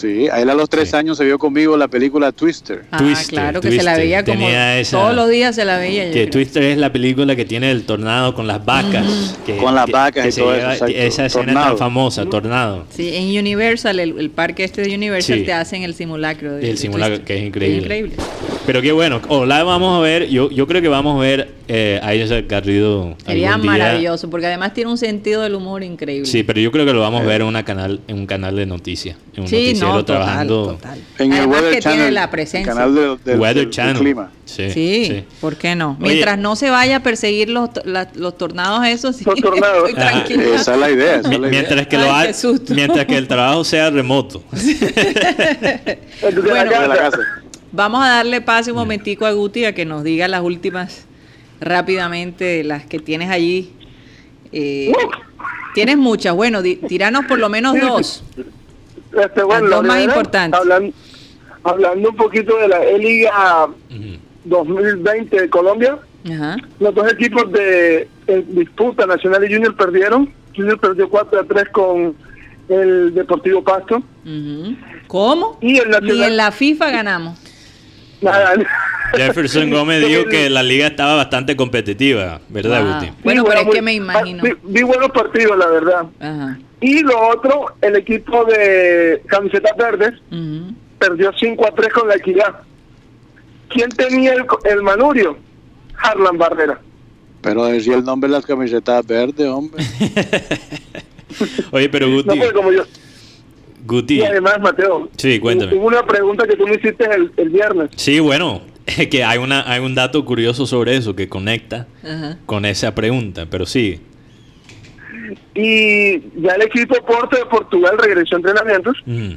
Sí, a él a los tres Sí. años se vio conmigo la película Twister. Ah, Twister, claro, que se la veía como Tenía esa- todos los días se la veía. Que. Twister es la película que tiene el tornado con las vacas. que- Con las vacas que y se todo eso, lleva- exacto. Esa escena Tornado. tan famosa, Tornado. Sí, en Universal, el, el parque este de Universal Sí. te hacen el simulacro. de- El simulacro, que es increíble. increíble. Pero qué bueno. Hola, vamos a ver. Yo, yo creo que vamos a ver eh, a Isaac Garrido. Sería algún día. maravilloso, porque además tiene un sentido del humor increíble. Sí, pero yo creo que lo vamos a ver en, una canal, en un canal de noticias. En un Sí, noticiero no, total, trabajando. total. En el Weather que Channel. tiene la el presencia. canal de- del- Weather del- del Channel. clima. Sí, Sí, sí. ¿por qué no? Oye. Mientras no se vaya a perseguir los, la- los tornados esos, sí, Los tornados. estoy Ah, tranquila. Esa es la idea. Esa Mi- es la idea. mientras que Ay, lo ha- qué susto. mientras que el trabajo sea remoto. Bueno. De la casa. Vamos a darle pase un momentico a Guti a que nos diga las últimas rápidamente, las que tienes allí. Eh, tienes muchas, bueno, di- tiranos por lo menos dos. Este, bueno, Las la dos más importantes. Hablando, hablando un poquito de la E-Liga Ujú. 2020 de Colombia, Ajá. los dos equipos de eh, disputa Nacional y Junior perdieron. Junior perdió 4 a 3 con el Deportivo Pasto. ¿Cómo? Y el Nacional- en la FIFA ganamos. Nada. Jefferson Gómez dijo que la liga estaba bastante competitiva, ¿verdad, Wow. Guti? Bueno, pero es que me imagino. Vi, vi buenos partidos, la verdad. Ajá. Y lo otro, el equipo de camisetas verdes perdió 5 a 3 con la equidad. ¿Quién tenía el, el manurio? Harlan Barrera. Pero decía el nombre de las camisetas verdes, hombre. Oye, pero No Guti, fue como yo. Guti, Y además, Mateo. Sí, cuéntame. Hubo una pregunta que tú me hiciste el, el viernes. sí, bueno, que hay una hay un dato curioso sobre eso que conecta Ajá. con esa pregunta, pero sí. Y ya el equipo Porto de Portugal regresó a entrenamientos. Mm.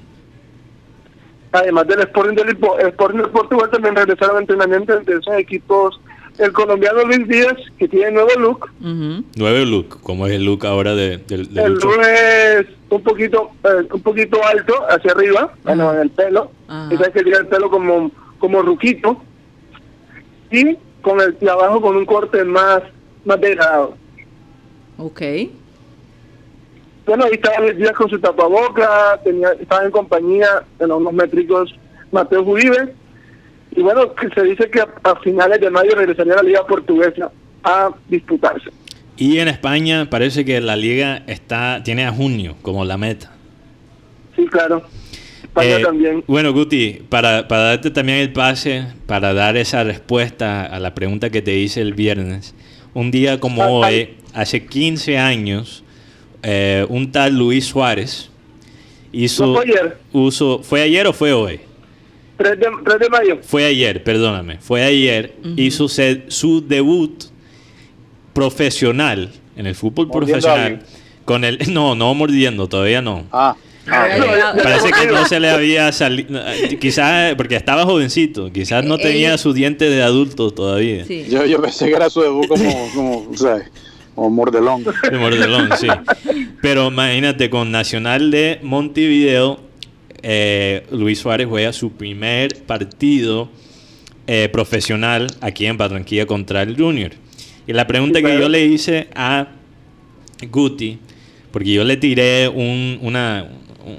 Además del Sporting de, Lisbo- el Sporting de Portugal también regresaron a entrenamientos de esos equipos. El colombiano Luis Díaz, que tiene nuevo look. Ujú. Nuevo look, como es el look ahora de, de, de El look es un poquito eh, un poquito alto hacia arriba, bueno, en el pelo. Y sabes que tiene el pelo como, como ruquito. Y con el de abajo con un corte más, más degradado. Ok. Bueno, ahí estaba Luis Díaz con su tapaboca, tenía, estaba en compañía de los unos métricos Mateo Uribe. Y bueno, que se dice que a, a finales de mayo regresaría a la Liga Portuguesa a disputarse. Y en España parece que la liga está tiene a junio como la meta. Sí, claro. España Eh, también. Bueno, Guti, para, para darte también el pase, para dar esa respuesta a la pregunta que te hice el viernes, un día como Ah, hoy, hace 15 años, eh, un tal Luis Suárez hizo... ¿No fue ayer? uso- ¿Fue ayer o fue hoy? 3 de, 3 de mayo. Fue ayer, perdóname. Fue ayer. Hizo se- su debut profesional en el fútbol Mordiendo profesional. Con el, no, no mordiendo, todavía no. Ah, ah, llegado- Parece que no se le había salido. Quizás porque estaba jovencito. Quizás no Eh, tenía eh. sus dientes de adulto todavía. Sí. Yo, yo pensé que era su debut como, como, mordelón. De mordelón, sí. Pero imagínate, con Nacional de Montevideo, eh, Luis Suárez juega su primer partido eh, profesional aquí en Barranquilla contra el Junior. Y la pregunta Sí, que yo le hice a Guti, porque yo le tiré un- una,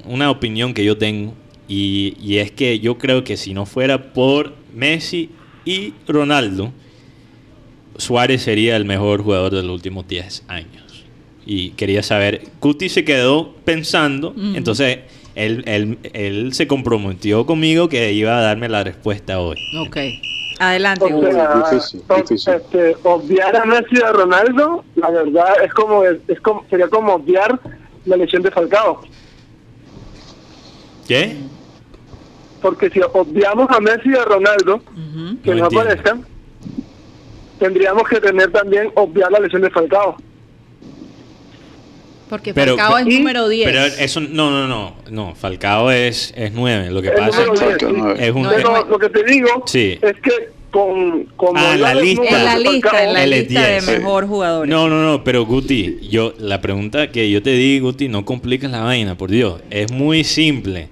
una opinión que yo tengo, y, y es que yo creo que si no fuera por Messi y Ronaldo, Suárez sería el mejor jugador de los últimos 10 años. Y quería saber, Guti se quedó pensando, entonces él, él- él se comprometió conmigo que iba a darme la respuesta hoy. Ok. Adelante, O Hugo. sea, difícil, o- difícil. este, obviar a Messi y a Ronaldo, la verdad es como, es, como sería como obviar la lesión de Falcao. ¿Qué? Porque si obviamos a Messi y a Ronaldo, que No no, aparezcan, tendríamos que tener también obviar la lesión de Falcao. Porque Pero- Falcao es y- número 10. Pero eso, no, no, no, no, Falcao es, es 9. Lo que El pasa número es es un... No, Pero lo que te digo Sí. es que con, con Ah, la lista. en la de lista, Falcao, en la lista de 10, mejor jugadores. No, no, no, pero Guti, yo, la pregunta que yo te di, Guti, no compliques la vaina, por Dios. Es muy simple.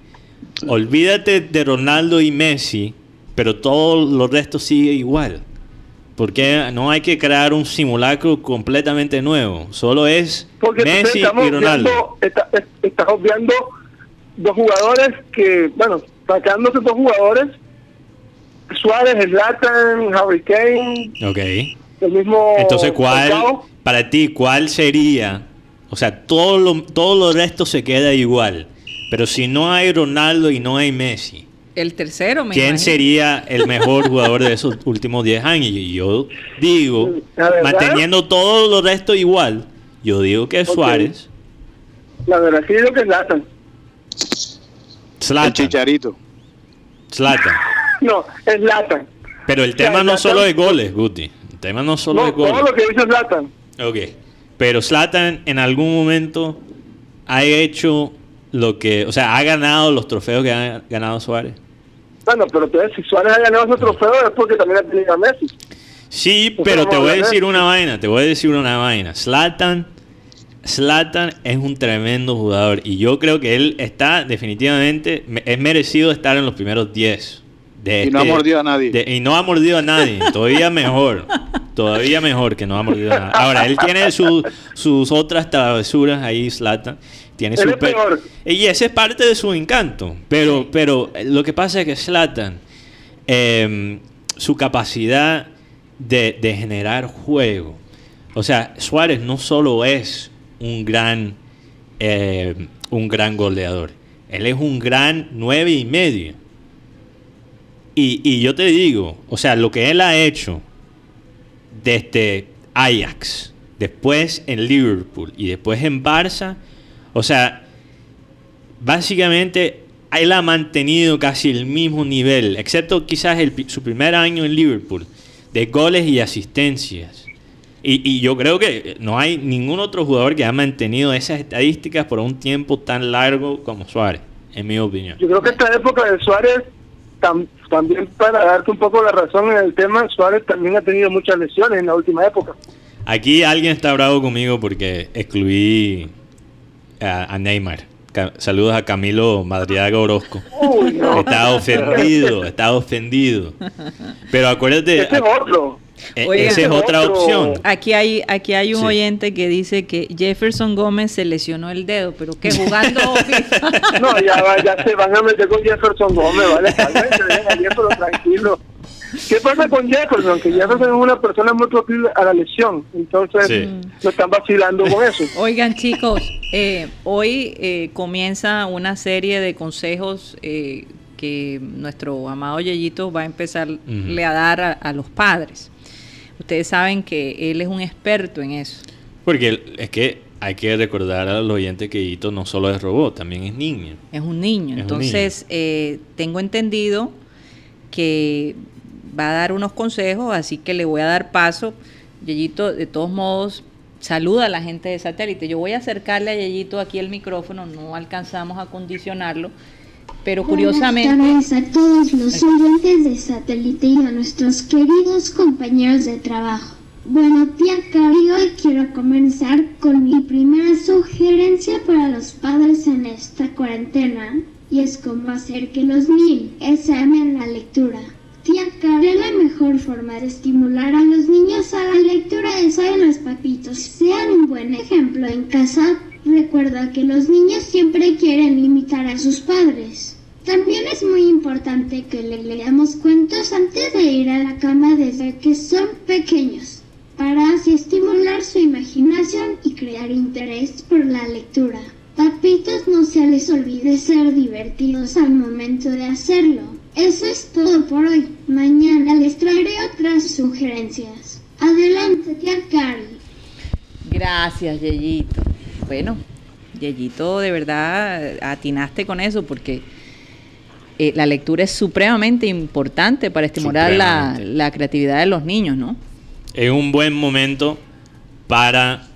Olvídate de Ronaldo y Messi, pero todo lo resto sigue igual. Porque no hay que crear un simulacro completamente nuevo. Solo es Porque Messi estamos y Ronaldo. obviando- está- estás obviando dos jugadores que, bueno, sacándose dos jugadores, Suárez, Zlatan, Harry Kane, Ok. el mismo Entonces, ¿cuál, para ti, cuál sería? O sea, todo lo, todo lo resto se queda igual. Pero si no hay Ronaldo y no hay Messi, El tercero, me ¿quién imagino. sería el mejor jugador de esos últimos 10 años? Y yo digo, manteniendo todo lo resto igual, yo digo que es. Suárez, La verdad que yo creo que es Zlatan. El chicharito. Zlatan. No, es Zlatan. Pero el O sea, tema no Zlatan- solo es goles, Guti. El tema no solo No, es goles. todo lo que hizo Zlatan. Ok. Pero Zlatan en algún momento ha hecho lo que, o sea, ha ganado los trofeos que ha ganado Suárez. Bueno, pero entonces si Suárez ha ganado ese trofeo es porque también ha tenido a Messi. Sí, Pues pero te voy a decir una vaina, te voy a decir una vaina. Zlatan, Zlatan es un tremendo jugador y yo creo que él está definitivamente, me- es merecido estar en los primeros 10. De Y no ha este- mordido a nadie. de- y no ha mordido a nadie, todavía mejor. Todavía mejor que no ha mordido a nadie. Ahora, él tiene su- sus otras travesuras ahí, Zlatan. Tiene su pe- peor. Y ese es parte de su encanto. Pero, pero eh, lo que pasa es que Zlatan, eh, su capacidad de, de generar juego. O sea, Suárez no solo es un gran, eh, un gran goleador. Él es un gran nueve y medio. Y, y yo te digo, o sea, lo que él ha hecho desde Ajax, después en Liverpool y después en Barça, o sea, básicamente él ha mantenido casi el mismo nivel, excepto quizás el su primer año en Liverpool, de goles y asistencias. Y, y yo creo que no hay ningún otro jugador que haya mantenido esas estadísticas por un tiempo tan largo como Suárez, en mi opinión. Yo creo que esta época de Suárez, tam- también para darte un poco la razón en el tema, Suárez también ha tenido muchas lesiones en la última época. Aquí alguien está bravo conmigo porque excluí a, a Neymar. Ca- saludos a Camilo Madriaga Orozco. Uy, no. Está ofendido, está ofendido. Pero acuérdate, Ese es otro. Oigan. esa es otra Otro. opción. Aquí hay, aquí hay un Sí. oyente que dice que Jefferson Gómez se lesionó el dedo, pero que jugando. No, ya, va- ya se van a meter con Jefferson Gómez, ¿vale? Cálmense, dejen a Jefferson tranquilo. ¿Qué pasa con Jefferson? Que Jefferson es una persona muy proclive a la lesión. Entonces, Sí. no están vacilando con eso. Oigan chicos, eh, hoy eh, comienza una serie de consejos eh, que nuestro amado Yeyito va a empezarle a dar a, a los padres. Ustedes saben que él es un experto en eso. Porque es que hay que recordar a los oyentes que Ito no solo es robot, también es niño. Es un niño. Es un Entonces, eh, tengo entendido que va a dar unos consejos, así que le voy a dar paso. Yeyito, de todos modos, saluda a la gente de satélite. Yo voy a acercarle a Yeyito aquí el micrófono, no alcanzamos a condicionarlo, pero curiosamente... Buenas tardes a todos los oyentes de satélite y a nuestros queridos compañeros de trabajo. Bueno, tía Cari, hoy quiero comenzar con mi primera sugerencia para los padres en esta cuarentena y es cómo hacer que los niños se amen la lectura. Tía Cari, la mejor forma de estimular a los niños a la lectura es a los papitos. Sean un buen ejemplo en casa. Recuerda que los niños siempre quieren imitar a sus padres. También es muy importante que le leamos cuentos antes de ir a la cama desde que son pequeños, para así estimular su imaginación y crear interés por la lectura. Papitos, no se les olvide ser divertidos al momento de hacerlo. Eso es todo por hoy. Mañana les traeré otras sugerencias. Adelante, tía Cari. Gracias, Yeyito. Bueno, Yeyito, de verdad, atinaste con eso porque eh, la lectura es supremamente importante para estimular la, la creatividad de los niños, ¿no? Es un buen momento para,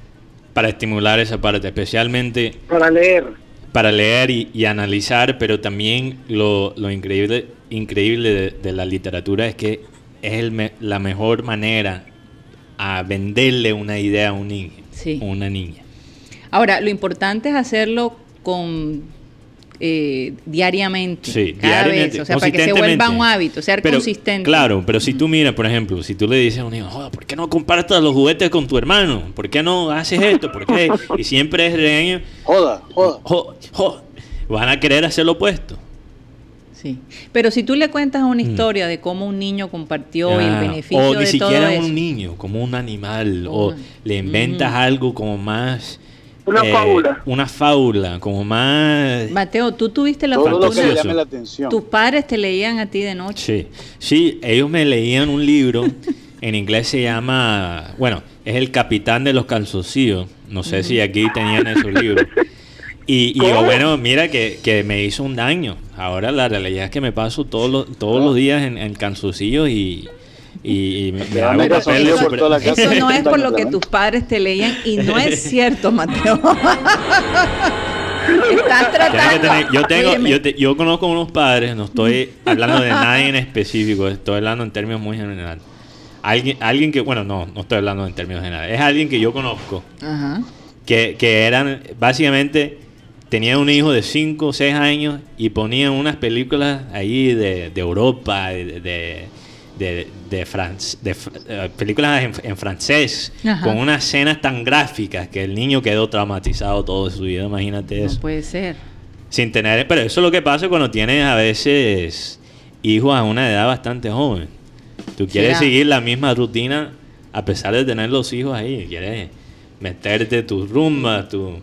para estimular esa parte, especialmente Para leer. para leer y, y analizar, pero también lo, lo increíble, increíble de, de la literatura es que es el me- la mejor manera a venderle una idea a un niño Sí. una niña. Ahora, lo importante es hacerlo con eh, diariamente, Sí, cada diariamente, vez, o sea, para que se vuelva un hábito, ser Pero, consistente. Claro, pero si tú miras, por ejemplo, si tú le dices a un niño, "Joda, ¿por qué no compartas los juguetes con tu hermano? ¿Por qué no haces esto? ¿Por qué? Y siempre es regaño, Joda, joda. "Jo- jo", van a querer hacer lo opuesto. Sí. Pero si tú le cuentas una Mm. historia de cómo un niño compartió y el Ah, beneficio o ni de todo siquiera eso. un niño, como un animal, Oh, o le inventas mm. algo como más... eh, Una fábula. Una fábula, como más... Mateo, tú tuviste la Todo lo que la atención. Tus padres te leían a ti de noche. Sí, sí, ellos me leían un libro, en inglés se llama, bueno, es El Capitán de los Calzoncillos, no sé si aquí tenían esos libros. Y, y yo, bueno, mira que, que me hizo un daño. Ahora la realidad es que me paso todos los, todos los días en, en calzoncillos y, y, y me, me hago calzoncillos por toda la casa. Eso no es por lo que tus padres te leían y no es cierto, Mateo. Estás tratando. tener- yo tengo, yo, te- yo conozco unos padres, no estoy hablando de nadie en específico, estoy hablando en términos muy generales. Alguien, alguien que, bueno, no, no estoy hablando en términos generales, es alguien que yo conozco, Ajá. que, que eran, básicamente, tenía un hijo de 5 o 6 años y ponían unas películas ahí de, de Europa, de, de, de, de de eh, películas en, en francés, Ajá. con unas escenas tan gráficas que el niño quedó traumatizado todo su vida, imagínate eso. No puede ser. Sin tener, pero eso es lo que pasa cuando tienes a veces hijos a una edad bastante joven. Tú quieres seguir la misma rutina a pesar de tener los hijos ahí. Quieres meterte tu rumba, tu...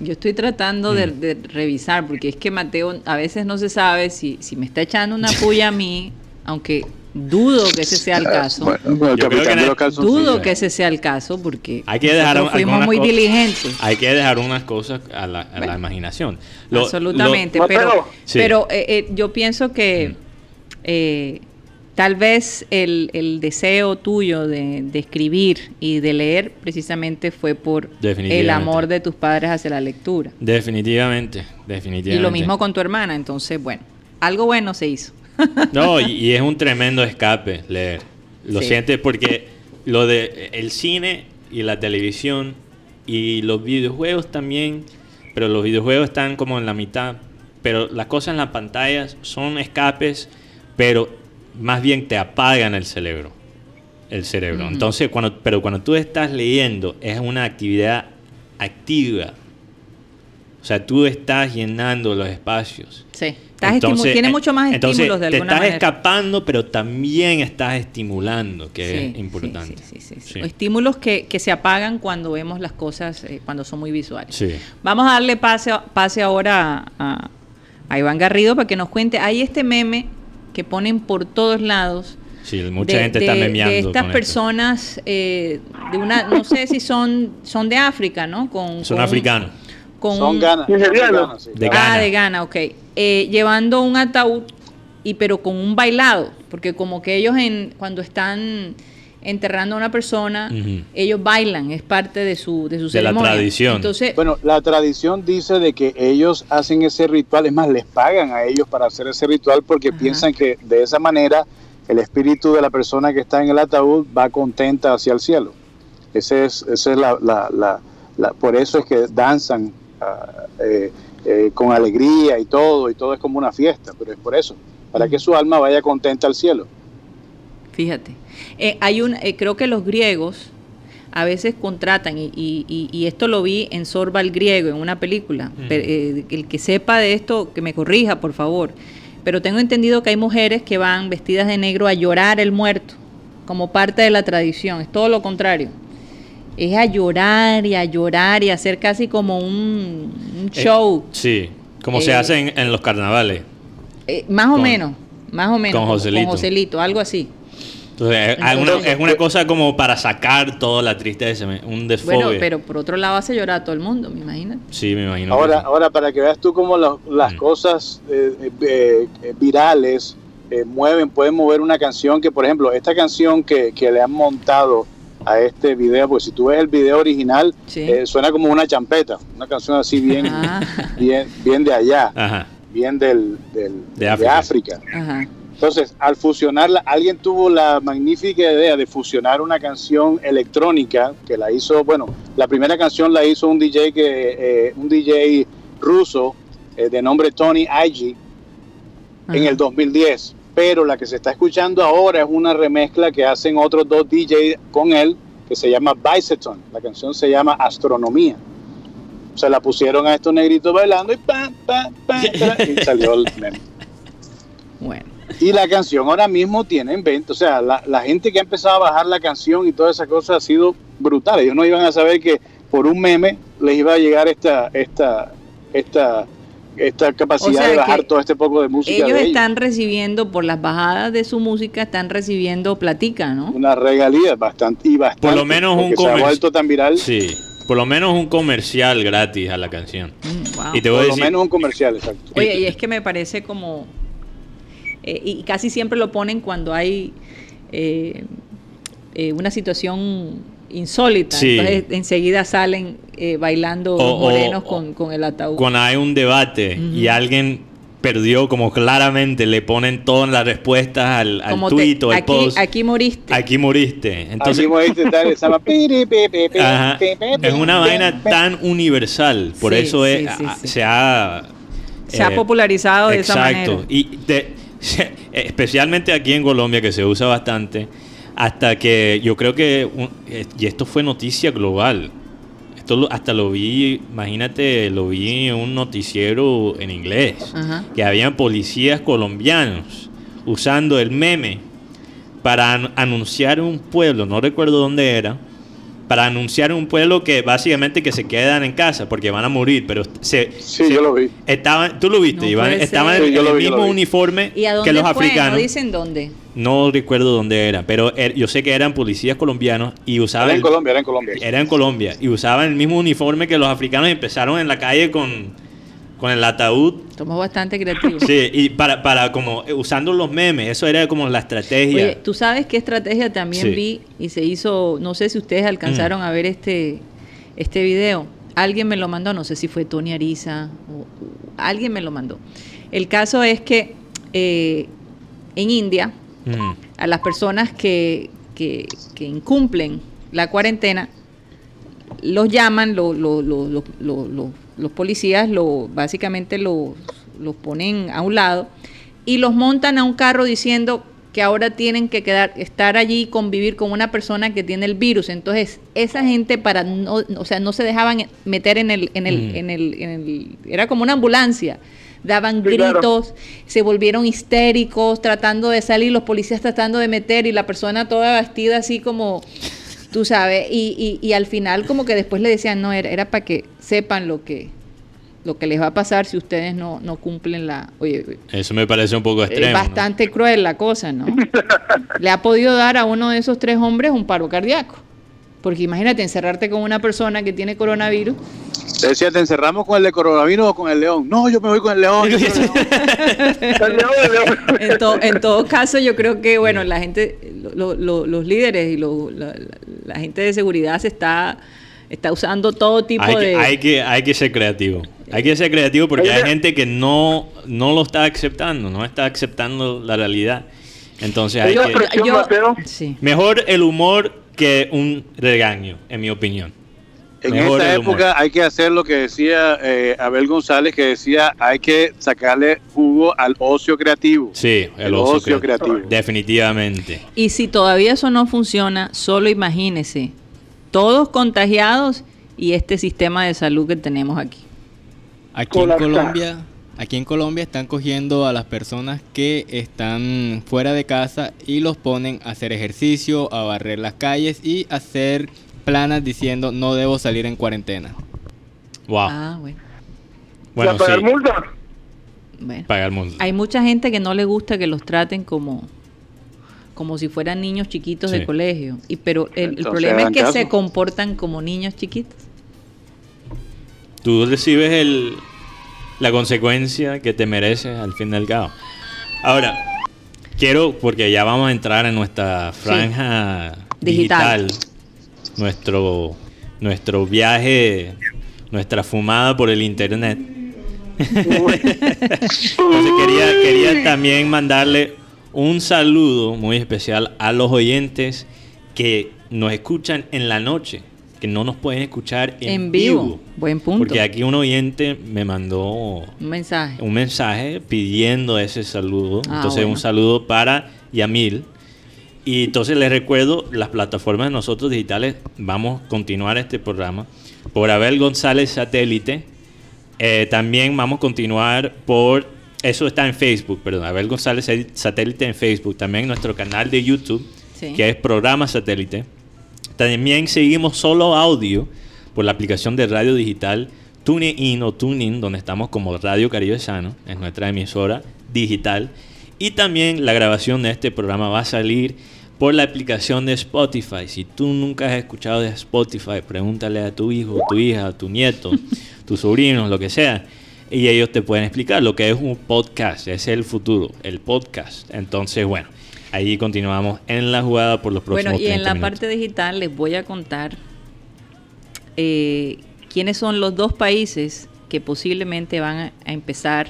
Yo estoy tratando de, Mm. de revisar, porque es que Mateo a veces no se sabe si, si me está echando una puya a mí, aunque dudo que ese sea el caso. Bueno, bueno, el Yo creo que calzoncillos. Dudo que ese sea el caso, porque Hay que dejar fuimos muy diligentes. Hay que dejar unas cosas a la, a la imaginación. Lo- Absolutamente, lo- pero, Mateo. Sí. pero eh, eh, yo pienso que Mm. eh, tal vez el, el deseo tuyo de, de escribir y de leer precisamente fue por el amor de tus padres hacia la lectura. Definitivamente, Y definitivamente. lo mismo con tu hermana, entonces, bueno, algo bueno se hizo. No, y, y es un tremendo escape leer. Lo Sí. sientes porque lo de el cine y la televisión y los videojuegos también, pero los videojuegos están como en la mitad. Pero las cosas en las pantallas son escapes, pero más bien te apagan el cerebro. El cerebro. Entonces, cuando, pero cuando tú estás leyendo, es una actividad activa. O sea, tú estás llenando los espacios. Sí. Estás estimu- tiene eh, mucho más entonces, estímulos de te alguna estás manera. escapando, pero también estás estimulando, que Sí, es importante. sí, sí. Estímulos que, que se apagan cuando vemos las cosas, eh, cuando son muy visuales. Sí. Vamos a darle pase, pase ahora a Iván Garrido para que nos cuente. Hay este meme que ponen por todos lados. Sí, mucha de- gente de, está de memeando. estas con personas eh, de una, no sé si son, son de África, ¿no? Con, Son con- africanos. con Son ganas. Nigeriano. De ah, Ghana. de Ghana, ok. Eh, llevando un ataúd, y pero con un bailado, porque como que ellos en, cuando están enterrando a una persona, ellos bailan, es parte de su, de su De la ceremonia. tradición. Entonces, Bueno, la tradición dice de que ellos hacen ese ritual, es más, les pagan a ellos para hacer ese ritual porque Ajá. piensan que de esa manera el espíritu de la persona que está en el ataúd va contenta hacia el cielo. Ese es, esa es la, la- la- la- por eso es que danzan eh, eh, con alegría y todo, y todo es como una fiesta, pero es por eso, para que su alma vaya contenta al cielo. Fíjate. Eh, hay un, eh, creo que los griegos a veces contratan, y, y- y- y esto lo vi en Sorba el griego, en una película. Mm. Eh, el que sepa de esto, que me corrija, por favor. Pero tengo entendido que hay mujeres que van vestidas de negro a llorar el muerto, como parte de la tradición. Es todo lo contrario. Es a llorar y a llorar y hacer casi como un, un Eh, show. sí, como se hace en, en los carnavales. Eh, más o con- menos, más o menos. con Joselito. Joselito, algo así. Entonces, es, Entonces- una, es una cosa como para sacar toda la tristeza, un desfogue. Bueno, pero por otro lado hace llorar a todo el mundo, me imagino. Sí, me imagino. Ahora, sí. ahora para que veas tú cómo lo- las Mm. cosas eh, eh, eh, virales eh, mueven, pueden mover una canción que, por ejemplo, esta canción que, que le han montado a este video, pues si tú ves el video original, Sí. eh, suena como una champeta, una canción así bien, Ah, bien, bien de allá, Ajá. bien del, del- De de África. África. ajá. Entonces, al fusionarla, alguien tuvo la magnífica idea de fusionar una canción electrónica que la hizo, bueno, la primera canción la hizo un DJ que eh, un DJ ruso eh, de nombre Tony Ig en el 2010, pero la que se está escuchando ahora es una remezcla que hacen otros dos DJs con él que se llama Biceton. La canción se llama Astronomía. Se la pusieron a estos negritos bailando y pa, pa, pa, pa, y salió el meme. Bueno, Y la canción ahora mismo tiene en venta, o sea, la, la gente que ha empezado a bajar la canción y todas esas cosas ha sido brutal. Ellos no iban a saber que por un meme les iba a llegar esta esta esta esta capacidad O sea de bajar todo este poco de música ellos de ellos. están recibiendo, por las bajadas de su música, están recibiendo platica, ¿no? Una regalía bastante y bastante. Por lo menos un se ha vuelto tan viral. Sí, por lo menos un comercial gratis a la canción. Mm, wow. Y te voy a Por lo decir, menos un comercial, exacto. Oye, y es que me parece como... eh, y casi siempre lo ponen cuando hay eh, eh, una situación insólita. Sí. Entonces enseguida salen eh, bailando O- los o- morenos o- con, con el ataúd. cuando hay un debate y alguien perdió, como claramente le ponen todas las respuestas al, al Como te- tweet o al aquí, post. aquí moriste. Aquí moriste. Entonces, Aquí Ajá. pi, pi, Es una vaina tan universal, por Sí, eso es, sí, sí, a- sí. se ha... Se ha popularizado de esa Exacto. manera. Y de- especialmente aquí en Colombia, que se usa bastante, hasta que yo creo que, eh, y esto fue noticia global, esto lo- hasta lo vi, imagínate, lo vi en un noticiero en inglés, que habían policías colombianos usando el meme para an- anunciar un pueblo, no recuerdo dónde era, para anunciar un pueblo que básicamente que se quedan en casa porque van a morir, pero se, Sí, se- yo lo vi. Estaban, tú lo viste, No Iván, estaban en el vi, mismo uniforme ¿Y a dónde que los fue? africanos. No dicen dónde. No recuerdo dónde era, pero er- yo sé que eran policías colombianos y Era usaban en el- Colombia, era en Colombia. era en Colombia y usaban el mismo uniforme que los africanos y empezaron en la calle con con el ataúd. Somos bastante creativos. Sí, y para, para como eh, usando los memes, eso era como la estrategia. Oye, tú sabes qué estrategia también Sí. vi y se hizo, no sé si ustedes alcanzaron a ver este, este video. Alguien me lo mandó, no sé si fue Tony Ariza o, o alguien me lo mandó. El caso es que eh, en India, Mm. a las personas que, que- que incumplen la cuarentena, los llaman, lo- lo- lo- lo- lo- lo- los policías lo, básicamente los, los ponen a un lado y los montan a un carro diciendo que ahora tienen que quedar, estar allí y convivir con una persona que tiene el virus. Entonces, esa gente para no, o sea, no se dejaban meter en el, en el, Mm. en el, en el- era como una ambulancia. Daban Sí, claro. gritos, se volvieron histéricos, tratando de salir, los policías tratando de meter y la persona toda vestida así como, tú sabes, y, y, y al final como que después le decían, no, era, era para que sepan lo que, lo que les va a pasar si ustedes no, no cumplen la... Oye, oye, Eso me parece un poco extremo. es ¿no? bastante cruel la cosa, ¿no? Le ha podido dar a uno de esos tres hombres un paro cardíaco. Porque imagínate encerrarte con una persona que tiene coronavirus. Te decía, ¿te encerramos con el de coronavirus o con el león? No, yo me voy con el león. yo quiero el león. El león, el león. En, to- en todo caso, yo creo que, bueno, la gente, lo- lo- los líderes y lo- la, la- la gente de seguridad se está, está usando todo tipo Hay de... hay, que, hay que ser creativo. Hay que ser creativo porque hay gente que no, no lo está aceptando, no está aceptando la realidad. Entonces hay Yo- que... presión, Mateo. sí. Mejor el humor que un regaño, en mi opinión. En Mejor esa el humor. época hay que hacer lo que decía eh, Abel González, que decía, hay que sacarle jugo al ocio creativo. Sí, el, El ocio, ocio creativo. creativo. Definitivamente. Y si todavía eso no funciona, solo imagínese, todos contagiados y este sistema de salud que tenemos aquí. Aquí en. Colombia, aquí en Colombia están cogiendo a las personas que están fuera de casa y los ponen a hacer ejercicio, a barrer las calles y a hacer planas diciendo no debo salir en cuarentena. Wow. Ah, bueno. bueno, ¿Para pagar sí. multa? bueno. Pagar multa. Hay mucha gente que no le gusta que los traten como como si fueran niños chiquitos Sí. de colegio. Y pero el, problema es que caso. se comportan como niños chiquitos. Tú recibes el, la consecuencia que te mereces al fin del cabo. Ahora, quiero, porque ya vamos a entrar en nuestra franja Digital. digital, nuestro, nuestro viaje, nuestra fumada por el internet. Entonces quería, quería también mandarle un saludo muy especial a los oyentes que nos escuchan en la noche, que no nos pueden escuchar en, En vivo. Buen punto. Porque aquí un oyente me mandó Un mensaje. un mensaje pidiendo ese saludo. Ah, entonces bueno. un saludo para Yamil. Y entonces les recuerdo, las plataformas de nosotros digitales, vamos a continuar este programa por Abel González Satélite. Eh, también vamos a continuar por, eso está en Facebook, perdón, Abel González Satélite en Facebook. También nuestro canal de YouTube, Sí. que es Programa Satélite. También seguimos solo audio por la aplicación de radio digital TuneIn o TuneIn, donde estamos como Radio Caribe Sano, es nuestra emisora digital. Y también la grabación de este programa va a salir por la aplicación de Spotify. Si tú nunca has escuchado de Spotify, pregúntale a tu hijo, tu hija, tu nieto, tus sobrinos, lo que sea. Y ellos te pueden explicar lo que es un podcast. Es el futuro, el podcast. Entonces, bueno, ahí continuamos en la jugada por los próximos Bueno, y en 30 la minutos. parte digital les voy a contar eh, quiénes son los dos países que posiblemente van a, empezar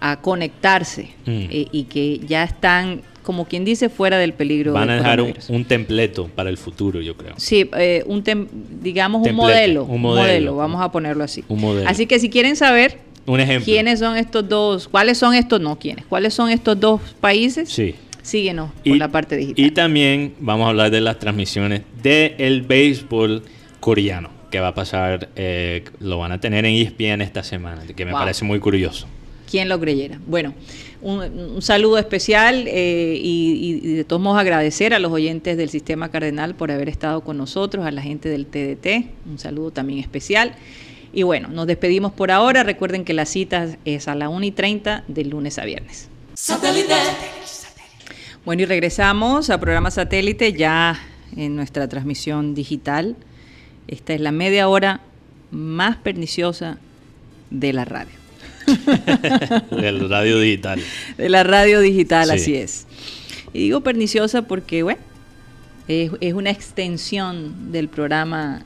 a conectarse Mm. eh, y que ya están, como quien dice, fuera del peligro. Van a dejar un, un templeto para el futuro, yo creo. Sí, eh, un tem- digamos un modelo, un modelo, vamos a ponerlo así. Un modelo. Así que si quieren saber Un ejemplo. quiénes son estos dos, cuáles son estos, no quiénes, cuáles son estos dos países, Sí. Síguenos por la parte digital. y también vamos a hablar de las transmisiones del béisbol coreano, que va a pasar, eh, lo van a tener en ESPN esta semana, que me Wow. parece muy curioso. ¿Quién lo creyera? Bueno, un, un saludo especial eh, y, y de todos modos agradecer a los oyentes del Sistema Cardenal por haber estado con nosotros, a la gente del TDT, un saludo también especial. Y bueno, nos despedimos por ahora. Recuerden que la cita es a la 1 y 30 de lunes a viernes. Bueno, y regresamos a programa satélite ya en nuestra transmisión digital. Esta es la media hora más perniciosa de la radio. Del radio digital. de la radio digital, Sí. así es. Y digo perniciosa porque, bueno, es, es una extensión del programa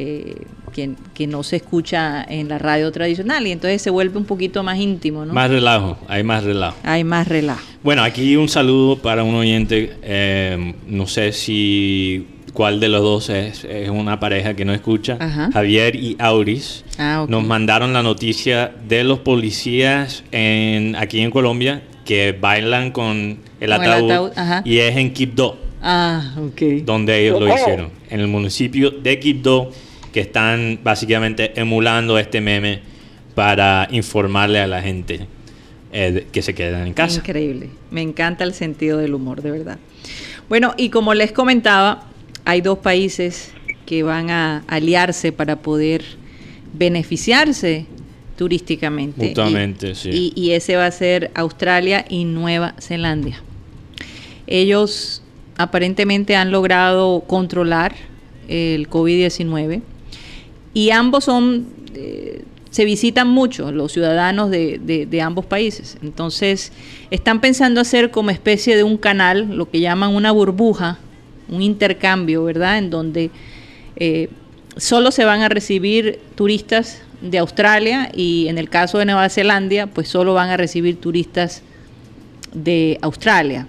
eh, que, que no se escucha en la radio tradicional y entonces se vuelve un poquito más íntimo, ¿no? Más relajo, hay más relajo. Hay más relajo. Bueno, aquí un saludo para un oyente. eh, no sé si cuál de los dos es, es una pareja que no escucha. Ajá. Javier y Auris Ah, ok. nos mandaron la noticia de los policías en, aquí en Colombia que bailan con el Con el ataúd, y es en Quibdó, Ah, ok. donde ellos lo hicieron, en el municipio de Quibdó, que están básicamente emulando este meme para informarle a la gente eh, que se quedan en casa. Increíble. Me encanta el sentido del humor, de verdad. Bueno, y como les comentaba, hay dos países que van a aliarse para poder beneficiarse turísticamente. Mutuamente, y, sí. Y, y ese va a ser Australia y Nueva Zelanda. Ellos aparentemente han logrado controlar el COVID-19 y ambos son, eh, se visitan mucho los ciudadanos de, de- de ambos países. Entonces, están pensando hacer como especie de un canal, lo que llaman una burbuja, un intercambio, ¿verdad? En donde eh, solo se van a recibir turistas de Australia y en el caso de Nueva Zelanda, pues solo van a recibir turistas de Australia.